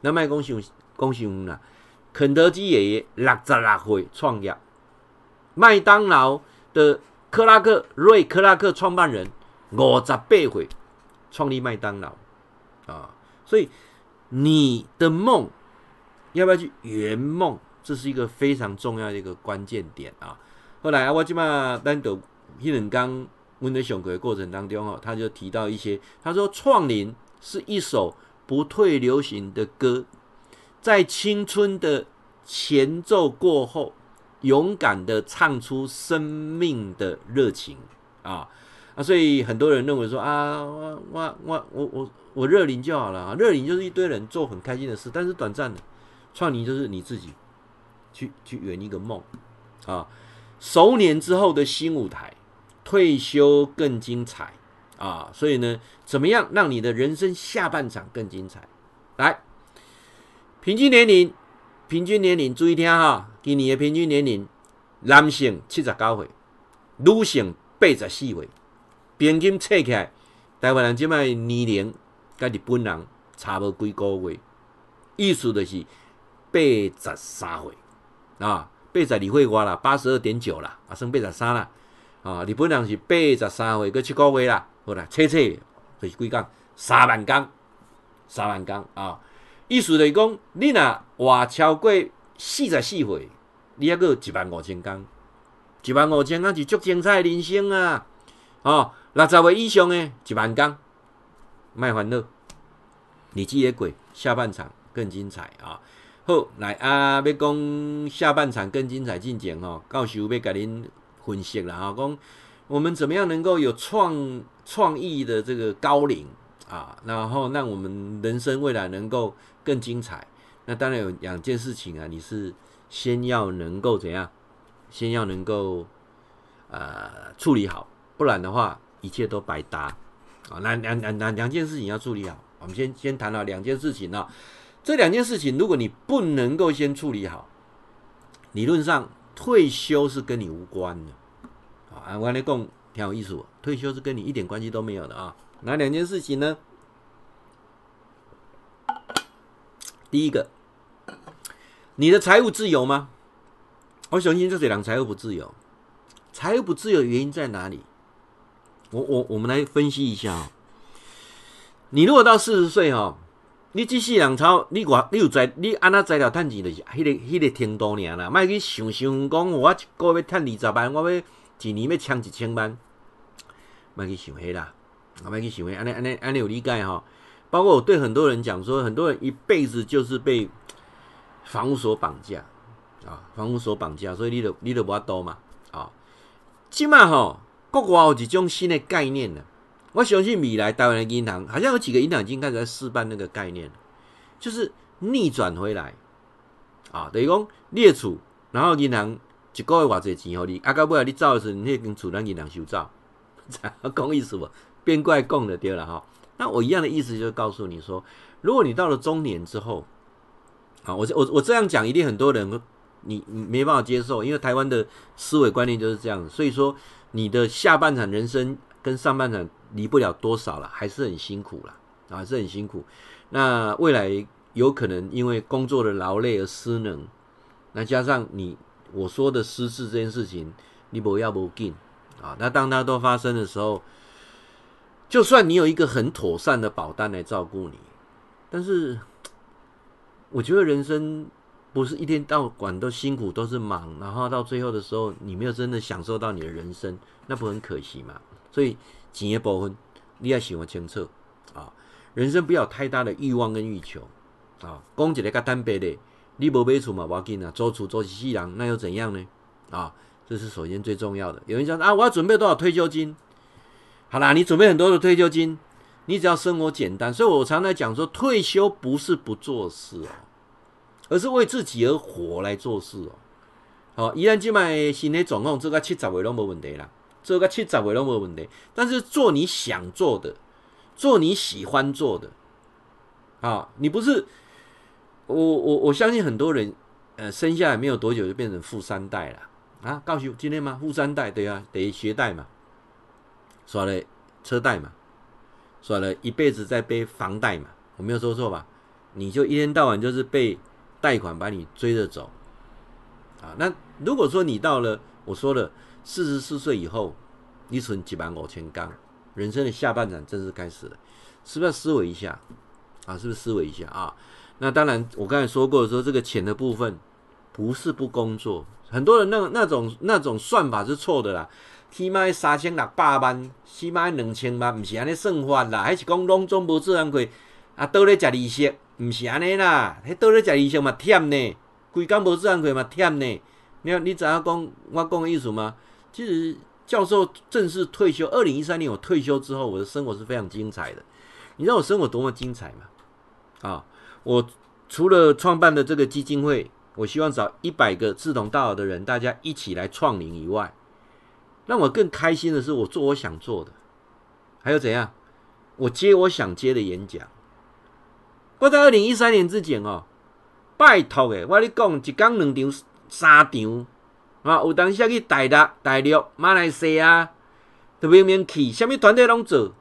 那卖恭喜恭喜我们啦！肯德基爷爷六十六岁创业，麦当劳的克拉克瑞克拉克创办人五十八岁创立麦当劳啊，所以。你的梦要不要去圆梦？这是一个非常重要的一个关键点啊！后来啊，我今嘛单独一人刚问的熊哥的过程当中哦，他就提到一些，他说《创林》是一首不退流行的歌，在青春的前奏过后，勇敢的唱出生命的热情啊！所以很多人认为说啊，我我我我我。我热龄就好了，热龄就是一堆人做很开心的事，但是短暂的。创龄就是你自己去去圆一个梦啊，熟年之后的新舞台，退休更精彩啊！所以呢，怎么样让你的人生下半场更精彩？来，平均年龄，平均年龄，注意听哈，今年的平均年龄，男性七十九岁，女性八十四岁，平均测起来，台湾人即摆年龄。甲日本人差无几个月，意思就是八十三岁啊，八十二岁外啦，八十二点九啦，啊，算八十三啦啊。日本人是八十三岁，搁七个月啦，好啦，切切就是几工，三万工，三万工啊。意思就是讲，你若活超过四十四岁，你还搁有一万五千工，一万五千工是足精彩的人生啊！哦，六十岁以上诶，一万工。卖欢乐，你记得鬼下半场更精彩啊！好，来啊，要讲下半场更精彩进前哦，教授要给您分析了啊，讲我们怎么样能够有创创意的这个高龄啊，然后让我们人生未来能够更精彩。那当然有两件事情啊，你是先要能够怎样？先要能够呃处理好，不然的话一切都白搭啊。那两两两两件事情要处理好，我们先先谈了两件事情啊。这两件事情，如果你不能够先处理好，理论上退休是跟你无关的啊。我跟你讲挺有意思，退休是跟你一点关系都没有的啊。哪两件事情呢？第一个，你的财务自由吗？我相信这些人财务不自由，财务不自由原因在哪里？我我我们来分析一下啊。你如果到四十岁哈。你即世人操，你我你有在，你安那材料趁钱就是迄个迄个程度尔啦，莫去想想讲我一个月趁二十万，我要一年要抢一千万，莫去想迄啦，莫去想迄，安尼安尼安尼有理解吼。包括我对很多人讲说，很多人一辈子就是被房屋所绑架啊，房屋所绑架，所以你都你都无法度嘛啊。即嘛吼，国外有一种新的概念呢。我相信未来台湾的银行，好像有几个银行已经开始在试办那个概念，就是逆转回来啊，等于讲列储，然后银行一个月偌济钱给你，啊，到尾你走的时候，你跟储咱银行收走，(laughs) 讲意思不？变怪讲的对了哈。那我一样的意思就是告诉你说，如果你到了中年之后，啊，我我我这样讲，一定很多人你你没办法接受，因为台湾的思维观念就是这样子，所以说你的下半场人生跟上半场。离不了多少了，还是很辛苦了，还是很辛苦。那未来有可能因为工作的劳累而失能，那加上你我说的失智这件事情，你不要不紧啊。那当它都发生的时候，就算你有一个很妥善的保单来照顾你，但是我觉得人生不是一天到晚都辛苦，都是忙，然后到最后的时候，你没有真的享受到你的人生，那不很可惜吗？所以。钱的部分，你要想清楚啊！人生不要太大的欲望跟欲求啊！讲一个较坦白的，你无买厝嘛，无要紧啊，租厝租一世人，那又怎样呢？啊，这是首先最重要的。有人讲啊，我要准备多少退休金？好啦，你准备很多的退休金，你只要生活简单。所以我常常讲说，退休不是不做事哦，而是为自己而活来做事哦。好，依然即卖新的状况，这个七十位都没问题啦。做个七十位都没问题，但是做你想做的，做你喜欢做的，啊，你不是我我我相信很多人，呃，生下来没有多久就变成富三代了啊！告诉今天吗？富三代对啊，得学贷嘛，耍了车贷嘛，耍了一辈子在背房贷嘛，我没有说错吧？你就一天到晚就是被贷款把你追着走，啊，那如果说你到了我说了。四十四岁以后，你存几万五千刚，人生的下半场正式开始了，是不是要思维一下啊？是不是思维一下啊？那当然，我刚才说过说这个钱的部分不是不工作，很多人那那种那种算法是错的啦。起码三千六百万，起码两千万，不是安尼算法啦，还是讲拢总无自然亏啊？倒咧食利息，不是安尼啦，迄倒咧食医生嘛忝呢，规工无自然亏嘛忝呢。你你知影讲我讲的意思吗？其实教授正式退休，二零一三年我退休之后，我的生活是非常精彩的。你知道我生活多么精彩吗？啊，我除了创办的这个基金会，我希望找一百个志同道合的人，大家一起来创领以外，让我更开心的是，我做我想做的，还有怎样？我接我想接的演讲。我在二零一三年之前哦，拜托诶，我跟你讲一工两场、三场。啊，有当时去大陆、大陆、马来西亚，都明明去，什么团队拢做。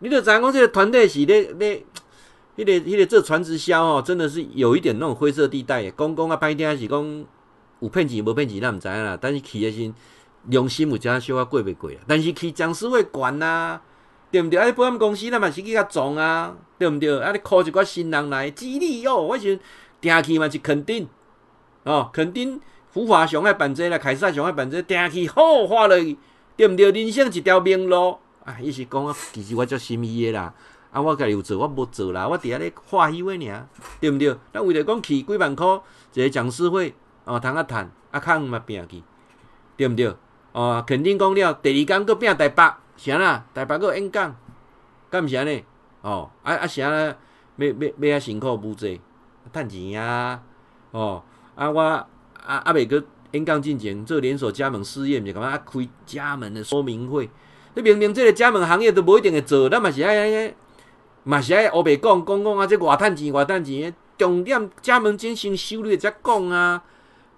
你着知影讲，这个团队是咧咧，迄个、迄个做传直销哦，真的是有一点那种灰色地带。讲讲啊，歹听是讲有骗钱无骗钱，咱毋知影啦。但是去的时良心有加小可过袂过啊。但是去讲师会管呐，对毋对？啊，保险公司咱嘛是去较总啊，对毋对？啊，你靠一寡新人来激励哦，我想定去嘛是肯定哦，肯定。福华上爱办这啦，凯撒上爱办这，定去好花了，对毋对？人生一条明路啊！伊是讲啊，其实我足心意的啦。啊，我家己有做，我无做啦，我伫遐咧欢喜话尔，对毋对？咱为了讲去几万箍一个讲师会，哦，通啊趁，啊空嘛拼去，对毋对？哦，肯定讲了，第二工搁拼台北，啥啦？台北搁演讲，敢毋是安尼？哦，啊啊啥啦？要要要啊辛苦无济，趁钱啊！哦，啊我啊啊未搁演讲进前做连锁加盟试验，就感觉啊开加盟的说明会，你明明这个加盟行业都无一定会做，咱嘛是爱安尼。嘛是爱乌白讲讲讲啊！这偌趁钱，偌趁钱，重点加盟金先收了再讲啊。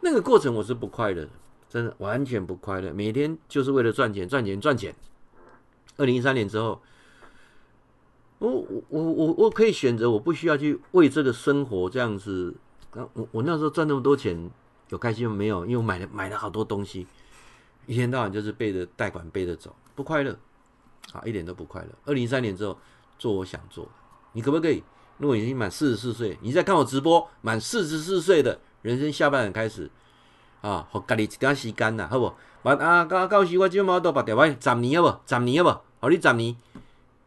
那个过程我是不快乐，真的完全不快乐。每天就是为了赚钱，赚钱，赚钱。二零一三年之后，我我我我可以选择，我不需要去为这个生活这样子。那我我那时候赚那么多钱，有开心吗？没有，因为我买了买了好多东西，一天到晚就是背着贷款背着走，不快乐啊，一点都不快乐。二零一三年之后。做我想做，你可不可以？如果已经满四十四岁，你在看我直播，满四十四岁的人生下半场开始啊，互家己一点时间呐，好不？完啊，到到时我今晚都把电话，十年好不？十年好不？好，你十年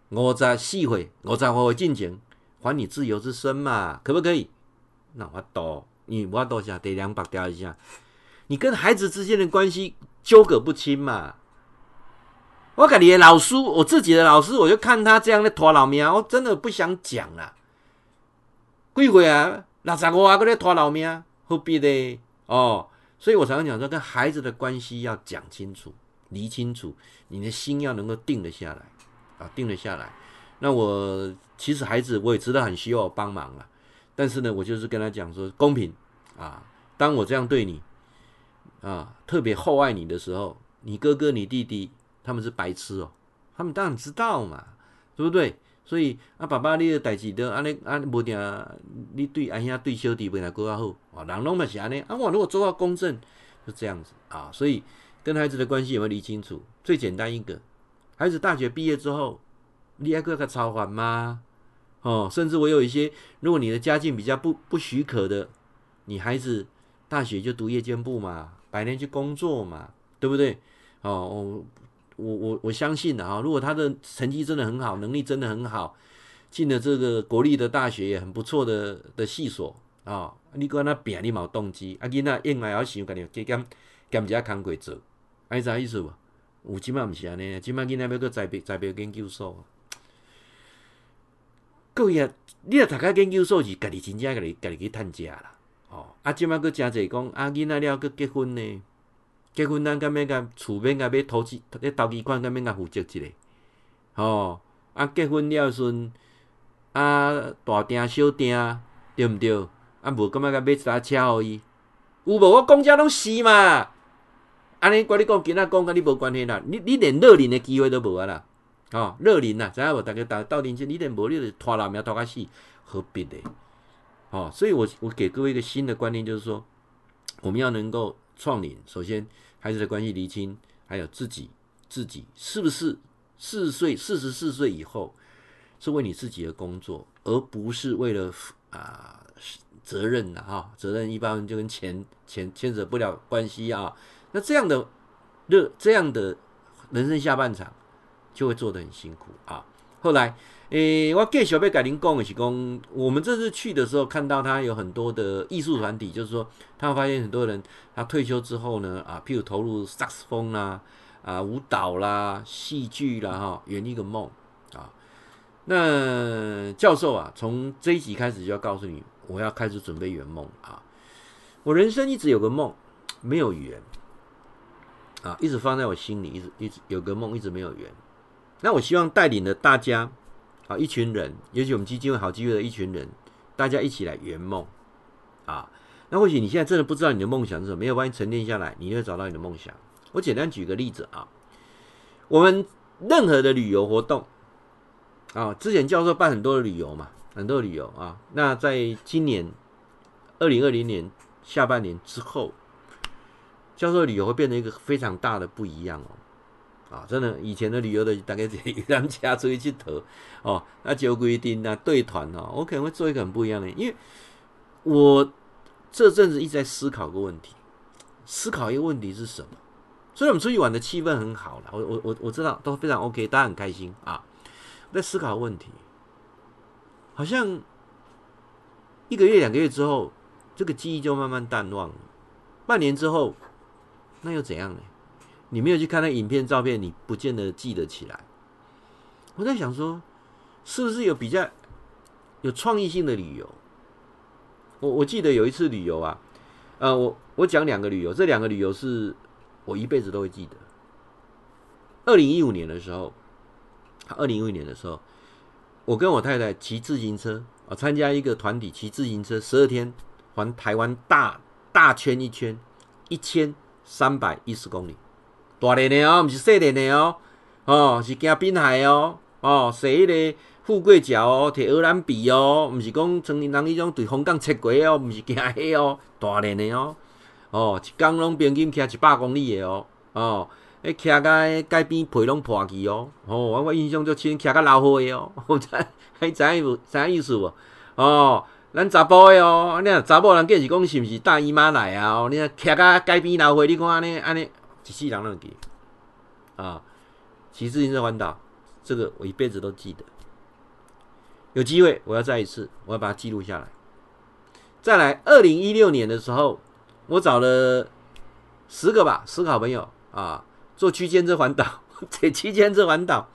五十四岁，五十五岁进前还你自由之身嘛？可不可以？那我多，你我多下得两百掉一下，你跟孩子之间的关系纠葛不清嘛？我跟你的老师，我自己的老师，我就看他这样的拖老命，我真的不想讲了。几岁啊？六十五啊，搁咧拖老命，何必呢？哦，所以我常常讲说，跟孩子的关系要讲清楚、理清楚，你的心要能够定得下来啊，定得下来。那我其实孩子我也知道很需要我帮忙了，但是呢，我就是跟他讲说公平啊。当我这样对你啊，特别厚爱你的时候，你哥哥、你弟弟。他们是白痴哦，他们当然知道嘛，对不对？所以啊，爸爸你的代志都安尼啊，无定你对阿兄对小弟本来过较好啊，人拢嘛是安尼啊。我如果做到公正，就这样子啊。所以跟孩子的关系有没有理清楚？最简单一个，孩子大学毕业之后，你还搁个操烦吗？哦，甚至我有一些，如果你的家境比较不不许可的，你孩子大学就读夜间部嘛，白天去工作嘛，对不对？哦。我我我相信的啊，如果他的成绩真的很好，能力真的很好，进了这个国立的大学也很不错的的系所啊，你跟他拼，你冇动机，啊，囡仔应该要想干点加减减一下工课做，安啥意思无？有即摆毋是安尼，即摆囡仔要去栽培栽培研究所，各位，你若读个研究所是家己真正家己家己去趁食啦，哦，啊，即摆佫诚济讲，啊，囡仔了佫结婚呢。结婚咱敢免甲厝免甲买投资，咧投机款敢免甲负责一个，吼啊结婚了阵啊大订小订对毋对？啊无感觉甲买一台车互伊，有无？我讲遮拢是嘛？安尼我你讲，今仔讲甲你无关系啦。你你连热恋的机会都无啊啦，吼乐龄啦，知影无？逐个到到年纪，你连无你就拖老命拖甲死，何必呢？吼，所以我我给各位一个新的观念，就是说，我们要能够创领，首先。孩子的关系厘清，还有自己自己是不是四岁、四十四岁以后是为你自己的工作，而不是为了啊、责任呐哈？责任一般就跟钱钱牵扯不了关系啊。那这样的这这样的人生下半场就会做得很辛苦啊。后来。诶、我继续要甲恁讲的是讲，我们这次去的时候看到他有很多的艺术团体，就是说，他们发现很多人他退休之后呢，啊，譬如投入萨克斯风啦、啊舞蹈啦、戏剧啦，哈，圆一个梦啊。那教授啊，从这一集开始就要告诉你，我要开始准备圆梦啊。我人生一直有个梦，没有圆啊，一直放在我心里，一直一直有个梦，一直没有圆。那我希望带领了大家。啊，一群人，尤其我们基金会好机会的一群人，大家一起来圆梦啊！那或许你现在真的不知道你的梦想是什么，没有关系，沉淀下来，你会找到你的梦想。我简单举个例子啊，我们任何的旅游活动啊，之前教授办很多的旅游嘛，很多的旅游啊。那在今年二零二零年下半年之后，教授旅游会变成一个非常大的不一样哦。啊，真的，以前的旅游的大概是一辆车出去去投哦，那就规定啊，对团哦，我可能会做一个很不一样的，因为我这阵子一直在思考个问题，思考一个问题是什么？所以我们出去玩的气氛很好了，我我我我知道都非常 OK，大家很开心啊。我在思考问题，好像一个月、两个月之后，这个记忆就慢慢淡忘了。半年之后，那又怎样呢？你没有去看那影片、照片，你不见得记得起来。我在想说，是不是有比较有创意性的旅游？我我记得有一次旅游啊，呃，我我讲两个旅游，这两个旅游是我一辈子都会记得。二零一五年的时候，二零一五年的时候，我跟我太太骑自行车啊，参加一个团体骑自行车十二天环台湾大大圈一圈，一千三百一十公里。大连的哦，毋是细连的哦，哦是行滨海哦，哦坐迄个富贵桥哦，摕荷兰币哦，毋是讲像人迄种对香港切过哦，毋是行迄哦，大连的哦，哦一工拢平均骑一百公里的哦，哦，迄骑甲海边皮拢破去哦，哦我我印象就亲，骑甲老火的哦，(laughs) 我知还知影有知影意思无？哦，咱查甫的哦，你若查某人计是讲是毋是大姨妈来啊？哦，你若骑甲海边老火，你看安尼安尼。一世人能记啊！骑自行车环岛，这个我一辈子都记得。有机会我要再一次，我要把它记录下来。再来，二零一六年的时候，我找了十个吧，十个好朋友啊，做区间车环岛，(laughs) 这区间车环岛，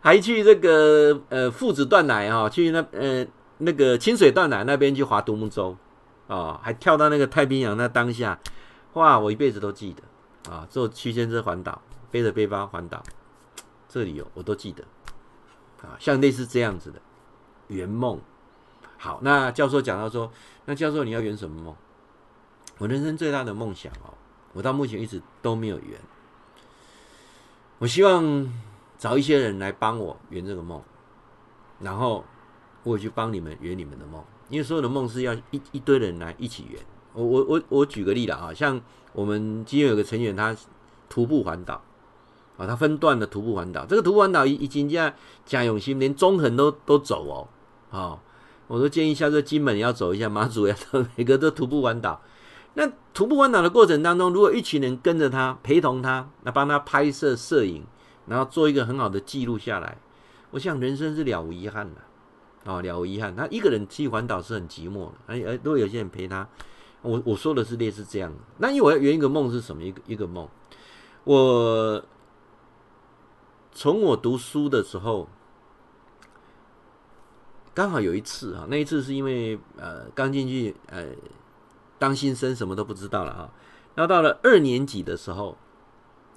还去这个呃父子断奶啊，去那呃那个清水断奶那边去划独木舟啊，还跳到那个太平洋那当下，哇，我一辈子都记得。啊，坐区间车环岛，背着背包环岛，这里有我都记得。啊，像类似这样子的圆梦。好，那教授讲到说，那教授你要圆什么梦？我人生最大的梦想哦，我到目前一直都没有圆。我希望找一些人来帮我圆这个梦，然后我去帮你们圆你们的梦，因为所有的梦是要一一堆人来一起圆。我我我我举个例子啊，像我们今天有个成员，他徒步环岛啊，他分段的徒步环岛。这个徒步环岛已经这样贾永新连中横都都走哦，啊，我都建议下次金门要走一下，马祖要走，每个都徒步环岛。那徒步环岛的过程当中，如果一群人跟着他，陪同他，那帮他拍摄摄影，然后做一个很好的记录下来，我想人生是了无遗憾的啊，了无遗憾。他一个人去环岛是很寂寞的，而而如果有些人陪他。我我说的是类似这样，那因为我要圆一个梦是什么？一个一个梦，我从我读书的时候，刚好有一次啊，那一次是因为呃刚进去呃当新生，什么都不知道了啊。然后到了二年级的时候，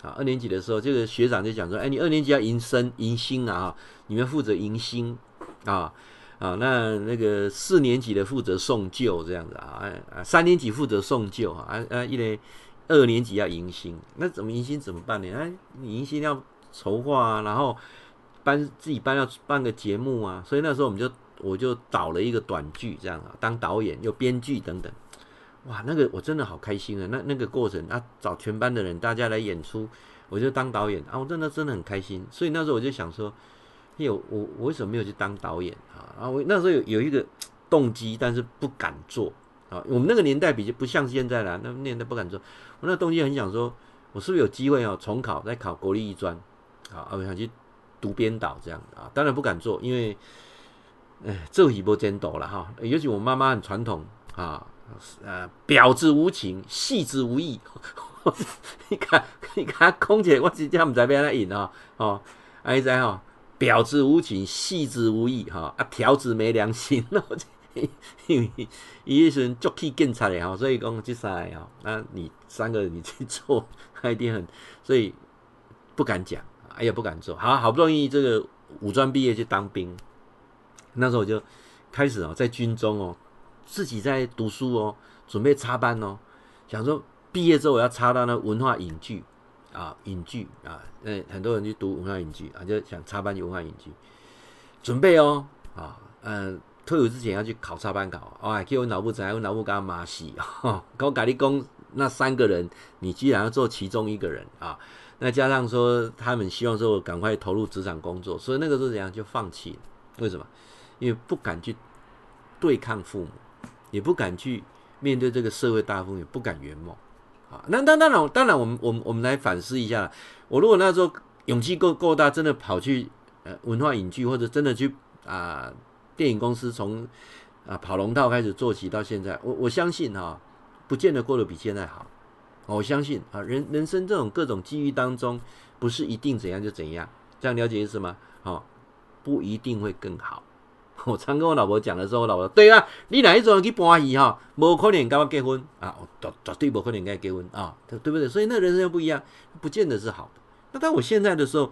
啊二年级的时候，这个学长就讲说，哎，你二年级要迎新迎新啊，你们负责迎新啊。啊，那那个四年级的负责送旧这样子啊，啊，三年级负责送旧啊，啊，一类二年级要迎新，那怎么迎新怎么办呢？哎，迎新要筹划啊，然后班自己班要办个节目啊，所以那时候我们就我就导了一个短剧这样啊，当导演又编剧等等，哇，那个我真的好开心啊，那那个过程啊，找全班的人大家来演出，我就当导演啊，我真的真的很开心，所以那时候我就想说。有我，我为什么没有去当导演啊？然后我那时候有有一个动机，但是不敢做啊。我们那个年代比较不像现在啦，那年代不敢做。我那动机很想说，我是不是有机会哦，重考再考国立艺专啊？我想去读编导这样啊。当然不敢做，因为哎，这一波真多了哈。尤其我妈妈很传统啊，呃，婊子无情，戏子无义。(laughs) 你看，你看，空姐我直接唔知边来引啊？哦，哎在哈。婊子无情，戏子无义，哈啊，条子没良心，(laughs) (laughs) 因为一时人就去警察的哈，所以讲这三个哈，那你三个你去做，(laughs) 他一定很，所以不敢讲，哎呀不敢做，好好不容易这个五专毕业去当兵，那时候我就开始哦，在军中哦，自己在读书哦，准备插班哦，想说毕业之后我要插到那文化影剧。啊，影剧啊，那很多人去读文化影剧啊，就想插班去文化影剧，准备哦，啊，嗯，退伍之前要去考插班考，哦，给我脑部长，我脑部干嘛洗啊？跟我咖喱工那三个人，你居然要做其中一个人啊？那加上说他们希望说我赶快投入职场工作，所以那个时候怎样就放弃了？为什么？因为不敢去对抗父母，也不敢去面对这个社会大风雨，不敢圆梦。啊，那当当然，当然，我们我们我们来反思一下。我如果那时候勇气够够大，真的跑去呃文化影剧，或者真的去啊电影公司从啊跑龙套开始做起到现在，我我相信哈、不见得过得比现在好。我相信啊，人人生这种各种机遇当中，不是一定怎样就怎样，这样了解意思吗？好、不一定会更好。我常跟我老婆讲的时候，我老婆说对啊，你哪一种人去搬戏哈，无可能跟我结婚啊，绝绝对不可能跟他结婚啊，对不对？所以那人生又不一样，不见得是好的。那当我现在的时候，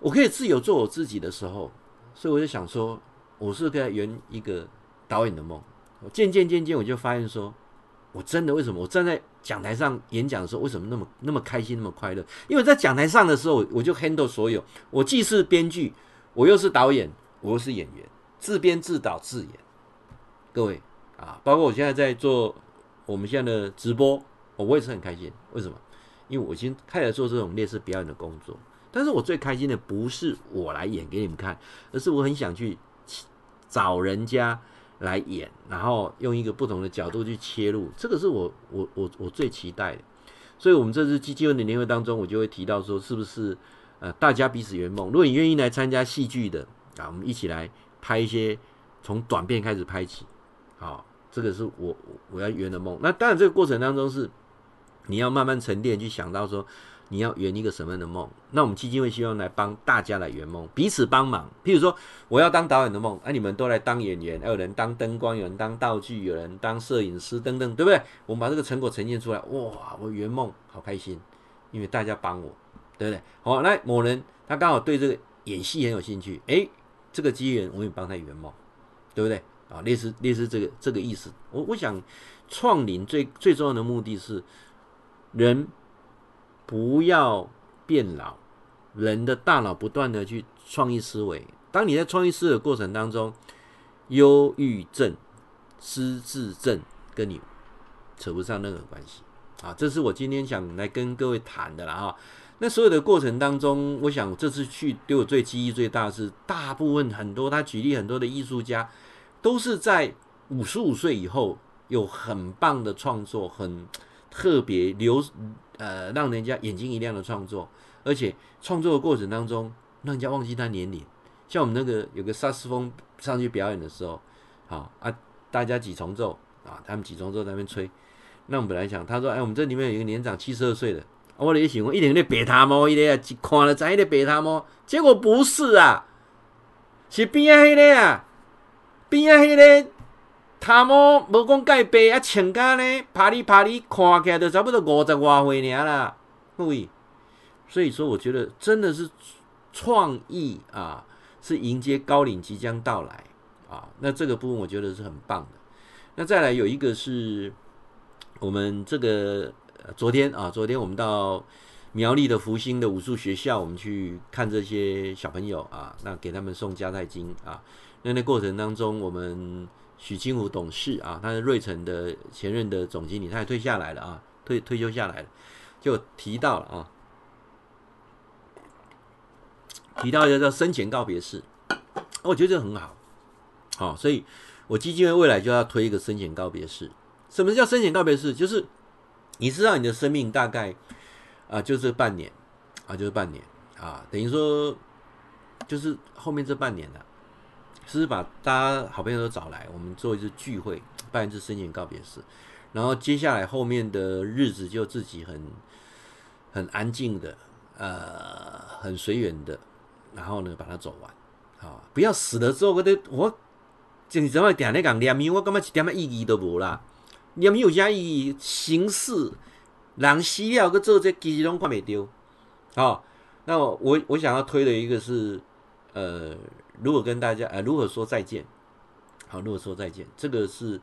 我可以自由做我自己的时候，所以我就想说，我是在圆一个导演的梦。我渐渐渐渐，我就发现说，我真的为什么我站在讲台上演讲的时候，为什么那么那么开心，那么快乐？因为在讲台上的时候，我就 handle 所有，我既是编剧，我又是导演，我又是演员。自编自导自演，各位啊，包括我现在在做我们现在的直播，我也是很开心。为什么？因为我已经开始做这种类似表演的工作。但是我最开心的不是我来演给你们看，而是我很想去找人家来演，然后用一个不同的角度去切入，这个是我我我我最期待的。所以，我们这次基金会的年会当中，我就会提到说，是不是呃，大家彼此圆梦？如果你愿意来参加戏剧的啊，我们一起来。拍一些从短片开始拍起，好，这个是我我要圆的梦。那当然，这个过程当中是你要慢慢沉淀，去想到说你要圆一个什么样的梦。那我们基金会希望来帮大家来圆梦，彼此帮忙。譬如说，我要当导演的梦，那、啊、你们都来当演员，还有人当灯光，有人当道具，有人当摄影师，等等，对不对？我们把这个成果呈现出来，哇，我圆梦，好开心，因为大家帮我，对不对？好，那某人他刚好对这个演戏很有兴趣，诶。这个机缘，我也帮他圆梦，对不对啊？类似类似这个这个意思。我我想创龄最最重要的目的是，人不要变老，人的大脑不断的去创意思维。当你在创意思维的过程当中，忧郁症、失智症跟你扯不上任何关系啊！这是我今天想来跟各位谈的了哈。那所有的过程当中，我想这次去对我最记忆最大是，大部分很多他举例很多的艺术家，都是在五十五岁以后有很棒的创作，很特别留呃让人家眼睛一亮的创作，而且创作的过程当中让人家忘记他年龄。像我们那个有个萨斯风上去表演的时候，好啊，大家几重奏啊，他们几重奏在那边吹。那我们本来想，他说，哎，我们这里面有一个年长七十二岁的。我咧想，一定咧白头毛，伊咧啊，一看了知迄个白头毛，结果不是啊，是边啊迄个啊，边啊迄个头毛无讲介白啊，穿甲呢，啪哩啪哩，看起来就差不多五十外岁尔啦，各位。所以说，我觉得真的是创意啊，是迎接高龄即将到来啊。那这个部分我觉得是很棒的。那再来有一个是我们这个。昨天啊，昨天我们到苗栗的福星的武术学校，我们去看这些小朋友啊，那给他们送迦太经啊。那那过程当中，我们许清湖董事啊，他是瑞城的前任的总经理，他也退下来了啊，退退休下来了，就提到了啊，提到一个叫生前告别式，我觉得这很好，好，所以我基金会未来就要推一个生前告别式。什么叫生前告别式？就是。你知道你的生命大概啊，就是半年啊，就是半年啊，等于说就是后面这半年了，是把大家好朋友都找来，我们做一次聚会，办一次生前告别式，然后接下来后面的日子就自己很很安静的，呃，很随缘的，然后呢把它走完，啊，不要死了之后我得我，就怎么点那讲念名，我感觉一点意义都无啦。你有没有加以形式？人死了个做这其实拢看袂到。好，那我我想要推的一个是，呃，如果跟大家呃如何说再见？好，如何说再见？这个是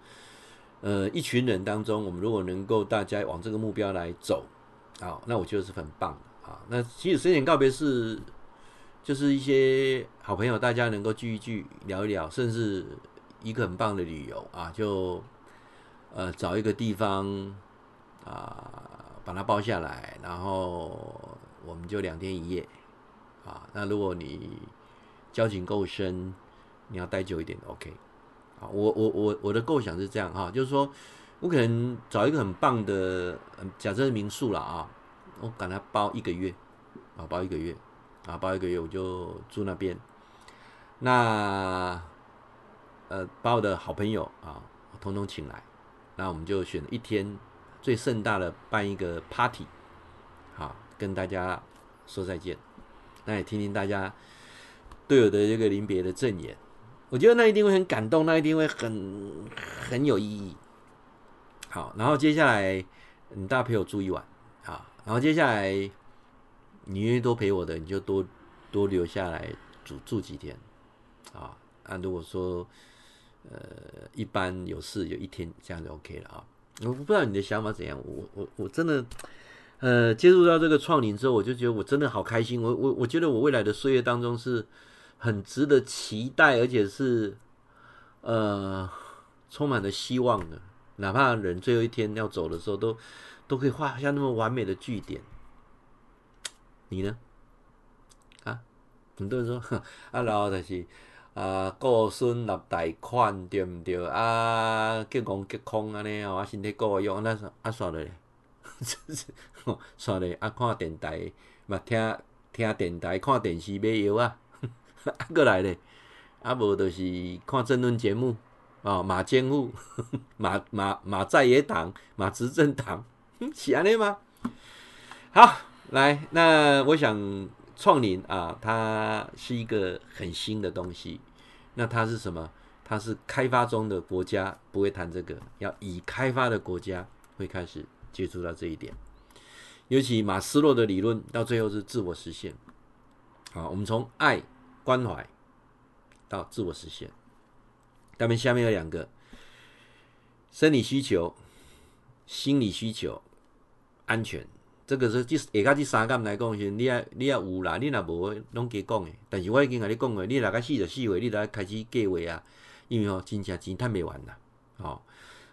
呃一群人当中，我们如果能够大家往这个目标来走，好，那我觉得是很棒的啊。那其实生前告别是就是一些好朋友，大家能够聚一聚，聊一聊，甚至一个很棒的旅游啊，就。呃，找一个地方啊，把它包下来，然后我们就两天一夜啊。那如果你交情够深，你要待久一点，OK。啊，我我我我的构想是这样哈，就是说我可能找一个很棒的，假设是民宿了啊，我把它包一个月啊，包一个月啊，包一个月我就住那边。那呃把我的好朋友啊统统请来，那我们就选一天最盛大的办一个 party，好跟大家说再见，那也听听大家对我的这个临别的赠言，我觉得那一定会很感动，那一定会很很有意义。好，然后接下来你大家陪我住一晚啊，然后接下来你愿意多陪我的，你就多多留下来住住几天啊。那如果说呃一般有事有一天这样就 OK 了啊。我不知道你的想法怎样，我我我真的呃接触到这个创领之后，我就觉得我真的好开心。我我我觉得我未来的岁月当中是很值得期待，而且是呃充满了希望的。哪怕人最后一天要走的时候，都都可以画下那么完美的句点。你呢？啊，很多人说，(laughs) 啊，然后就是啊，顾孙立大款，对毋对？啊，结公结空安尼哦，啊，身体够用，那啊，算了，(laughs) 算了，啊，看电台，嘛听听电台，看电视买药啊，(laughs) 啊，过来咧，啊，无就是看争论节目。哦，马监护，(laughs) 马马马在野党，马执政党，是安尼吗？好，来，那我想创灵啊，它是一个很新的东西。那它是什么？它是开发中的国家不会谈这个，要已开发的国家会开始接触到这一点。尤其马斯洛的理论到最后是自我实现。好，我们从爱关怀到自我实现。下面下面有两个生理需求、心理需求、安全，这个是第下加第三个来讲，是你要你要有啦，你若无拢加讲诶。但是我已经跟你讲过，你若个四十四岁，你着开始计划啊，因为哦，真正钱赚不完啦。哦，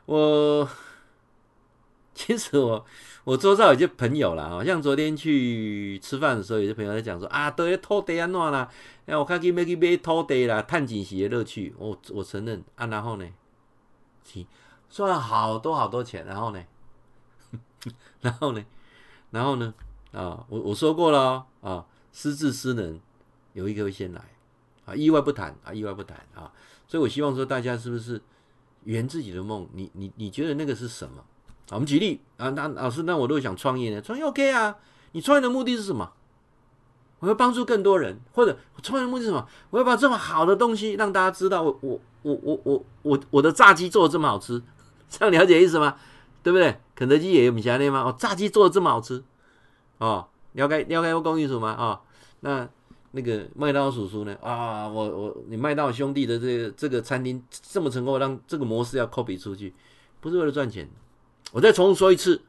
我其实我我周遭有些朋友啦，好像昨天去吃饭的时候，有些朋友在讲说啊，都要土地安怎啦。哎，我看去要去买土地啦，探井时的乐趣。我我承认啊，然后呢，赚了好多好多钱，然后呢，(laughs) 然后呢，然后呢，啊，我我说过了啊，失智失能有一个会先来啊，意外不谈啊，意外不谈啊。所以我希望说大家是不是圆自己的梦？你你你觉得那个是什么？啊，我们举例啊，那老师，那我都想创业呢，创业 OK 啊？你创业的目的是什么？我要帮助更多人，或者我创业的目的是什么？我要把这么好的东西让大家知道，我我我我我我我的炸鸡做的这么好吃，这样了解意思吗？对不对？肯德基也有米其林吗？哦，炸鸡做的这么好吃，哦，了解了解我讲意思吗？哦，那那个麦当劳叔叔呢？啊，我我你麦当兄弟的这个这个餐厅这么成功，让这个模式要 copy 出去，不是为了赚钱。我再重复说一次，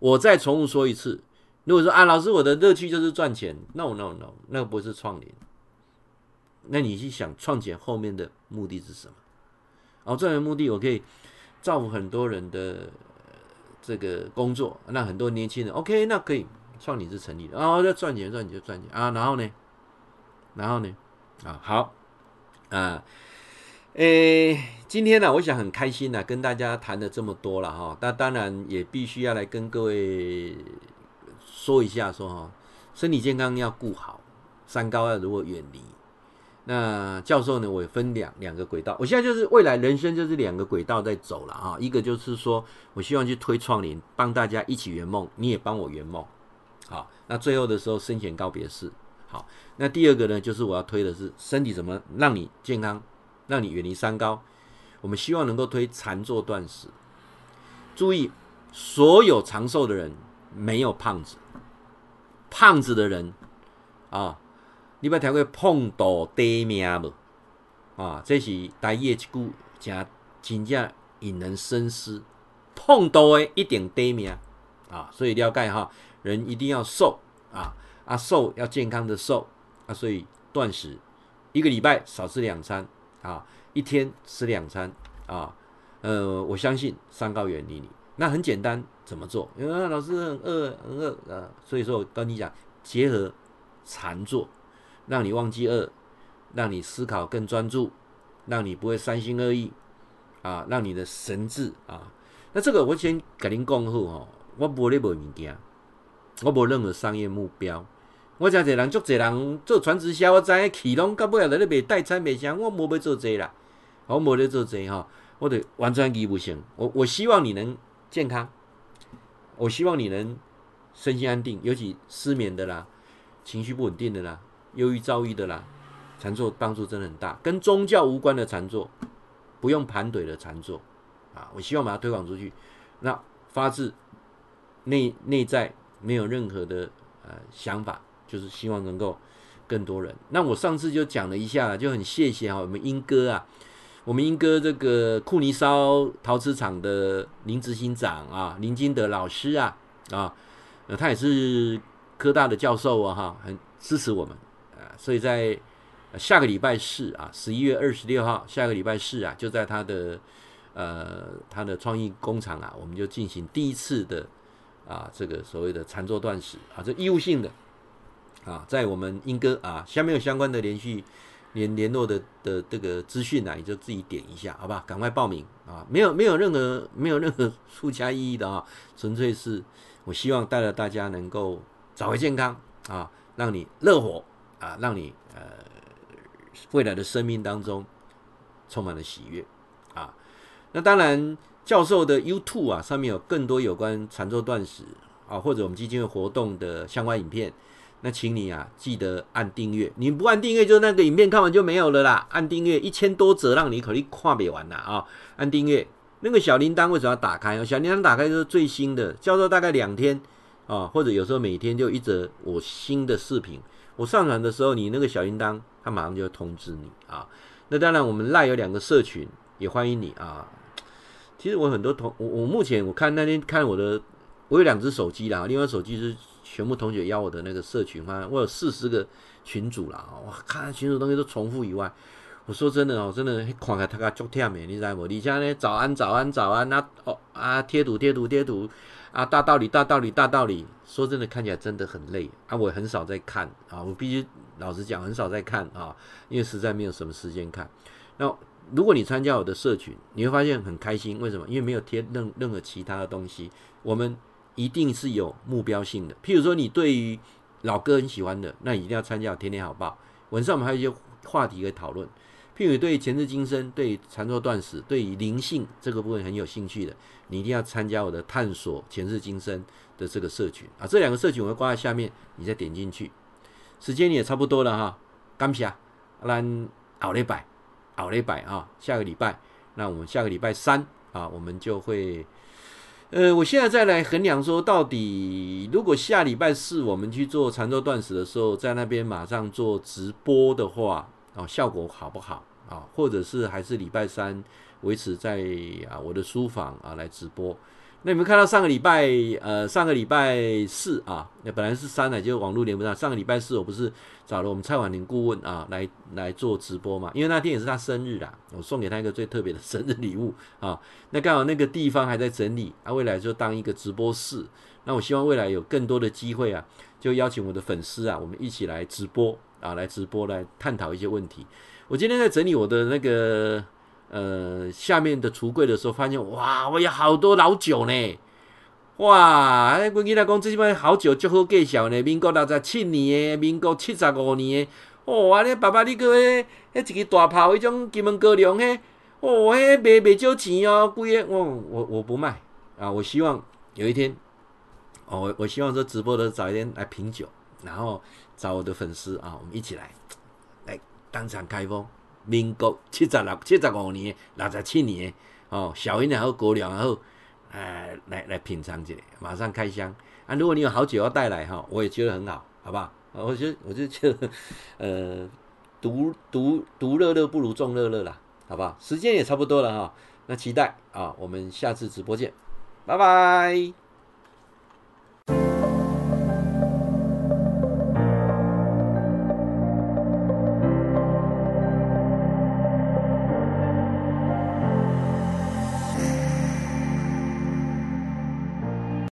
我再重复说一次。如果说啊，老师，我的乐趣就是赚钱，no no no，那个不是创联。那你去想创钱后面的目的是什么？哦，赚钱目的我可以造福很多人的这个工作，那很多年轻人 OK，那可以创你是成立的。哦，要赚钱赚钱就赚钱啊，然后呢，然后呢，啊好啊，诶，今天呢，我想很开心呢，跟大家谈了这么多了哈，那当然也必须要来跟各位。说一下，说哈，身体健康要顾好，三高要如何远离？那教授呢？我也分两两个轨道，我现在就是未来人生就是两个轨道在走了哈。一个就是说我希望去推创灵，帮大家一起圆梦，你也帮我圆梦。好，那最后的时候生前告别式。好，那第二个呢，就是我要推的是身体怎么让你健康，让你远离三高。我们希望能够推禅坐断食。注意，所有长寿的人没有胖子。胖子的人啊，你捌听过碰到短命无？啊，这是台语一句，真真正引人深思。碰到的一定短命啊，所以了解哈，人一定要瘦啊啊，瘦要健康的瘦啊，所以断食，一个礼拜少吃两餐啊，一天吃两餐啊，呃，我相信三高远离你。那很简单，怎么做？因为老师很饿，很饿啊，所以说我跟你讲，结合禅坐，让你忘记饿，让你思考更专注，让你不会三心二意啊，让你的神智啊。那这个我先跟您讲好吼，我无咧卖物件，我无任何商业目标。我真侪人，足侪人做传直销，我知影起拢到尾啊，在咧卖代餐卖啥，我无要做这个啦。我没在做这哈，我得完全义务性。我我希望你能健康，我希望你能身心安定，尤其失眠的啦，情绪不稳定的啦，忧郁躁郁的啦，禅坐帮助真的很大。跟宗教无关的禅坐，不用盘腿的禅坐啊，我希望把它推广出去。那发自内内在没有任何的呃想法，就是希望能够更多人。那我上次就讲了一下，就很谢谢啊，我们莺歌啊，我们莺歌这个库尼烧陶瓷厂的林执行长啊，林金德老师啊啊，呃，他也是科大的教授啊哈，很支持我们所以在下个礼拜四啊，十一月二十六号，下个礼拜四啊，就在他的呃他的创意工厂啊，我们就进行第一次的。啊，这个所谓的禅坐断食啊，这义务性的啊，在我们莺歌啊，下面有相关的连续联联络的的这个资讯啊，你就自己点一下，好吧？赶快报名啊！没有没有任何没有任何 (laughs) 附加意义的啊，纯粹是我希望带着大家能够找回健康啊，让你乐活啊，让你呃未来的生命当中充满了喜悦啊。那当然。教授的 YouTube 啊，上面有更多有关禅坐断食啊，或者我们基金会活动的相关影片。那请你啊，记得按订阅。你不按订阅，就那个影片看完就没有了啦。按订阅，一千多则让你可以看不完啦啊！按订阅，那个小铃铛为什么要打开？小铃铛打开就是最新的。教授大概两天啊，或者有时候每天就一则我新的视频。我上传的时候，你那个小铃铛它马上就会通知你啊。那当然，我们赖有两个社群，也欢迎你啊。其实我很多同我我目前我看那天看我的，我有两只手机啦，另外手机是全部同学邀我的那个社群嘛，我有四十个群主啦，哇，看群主东西都重复以外，我说真的哦，真的看开他个足忝的，你知道不？你像呢早安早安早安啊哦啊贴图贴图贴图啊大道理大道理大道理，说真的看起来真的很累啊，我很少在看啊，我必须老实讲很少在看啊，因为实在没有什么时间看，那。如果你参加我的社群，你会发现很开心。为什么？因为没有贴任任何其他的东西。我们一定是有目标性的。譬如说，你对于老哥很喜欢的，那你一定要参加《天天好报》。晚上我们还有一些话题可以讨论。譬如对前世今生、对禅坐断食、对灵性这个部分很有兴趣的，你一定要参加我的探索前世今生的这个社群啊。这两个社群我会挂在下面，你再点进去。时间也差不多了哈，感谢，咱后礼拜。好礼拜啊，下个礼拜，那我们下个礼拜三啊，我们就会，呃，我现在再来衡量说，到底如果下礼拜四我们去做禅坐断食的时候，在那边马上做直播的话，啊，效果好不好啊？或者是还是礼拜三维持在啊我的书房啊来直播？那你们看到上个礼拜，呃，上个礼拜四啊，那本来是三呢，就网络连不上。上个礼拜四我不是找了我们蔡婉玲顾问啊来来做直播嘛？因为那天也是他生日啦，我送给他一个最特别的生日礼物啊。那刚好那个地方还在整理，啊，未来就当一个直播室。那我希望未来有更多的机会啊，就邀请我的粉丝啊，我们一起来直播啊，来直播来探讨一些问题。我今天在整理我的那个。呃，下面的橱柜的时候，发现哇，我有好多老酒呢！哇，哎，我跟他讲，这边好酒就好介绍呢。民国六十七年的，民国七十五年的，哦，啊，你爸爸你个迄迄一个大炮，迄种金门高粱嘿，哦，我迄卖卖少钱哦，贵个，我我我不卖啊！我希望有一天，哦，我我希望说直播的早一天来品酒，然后找我的粉丝啊，我们一起来来当场开封。民国七十六、七十五年、六十七年，哦，小英也好，高粱也好，哎，来来品尝一下，马上开箱啊！如果你有好酒要带来哈，我也觉得很好，好不好？我觉得我就觉得，呃，独独独乐乐不如众乐乐啦，好不好？时间也差不多了哈，那期待啊，我们下次直播见，拜拜。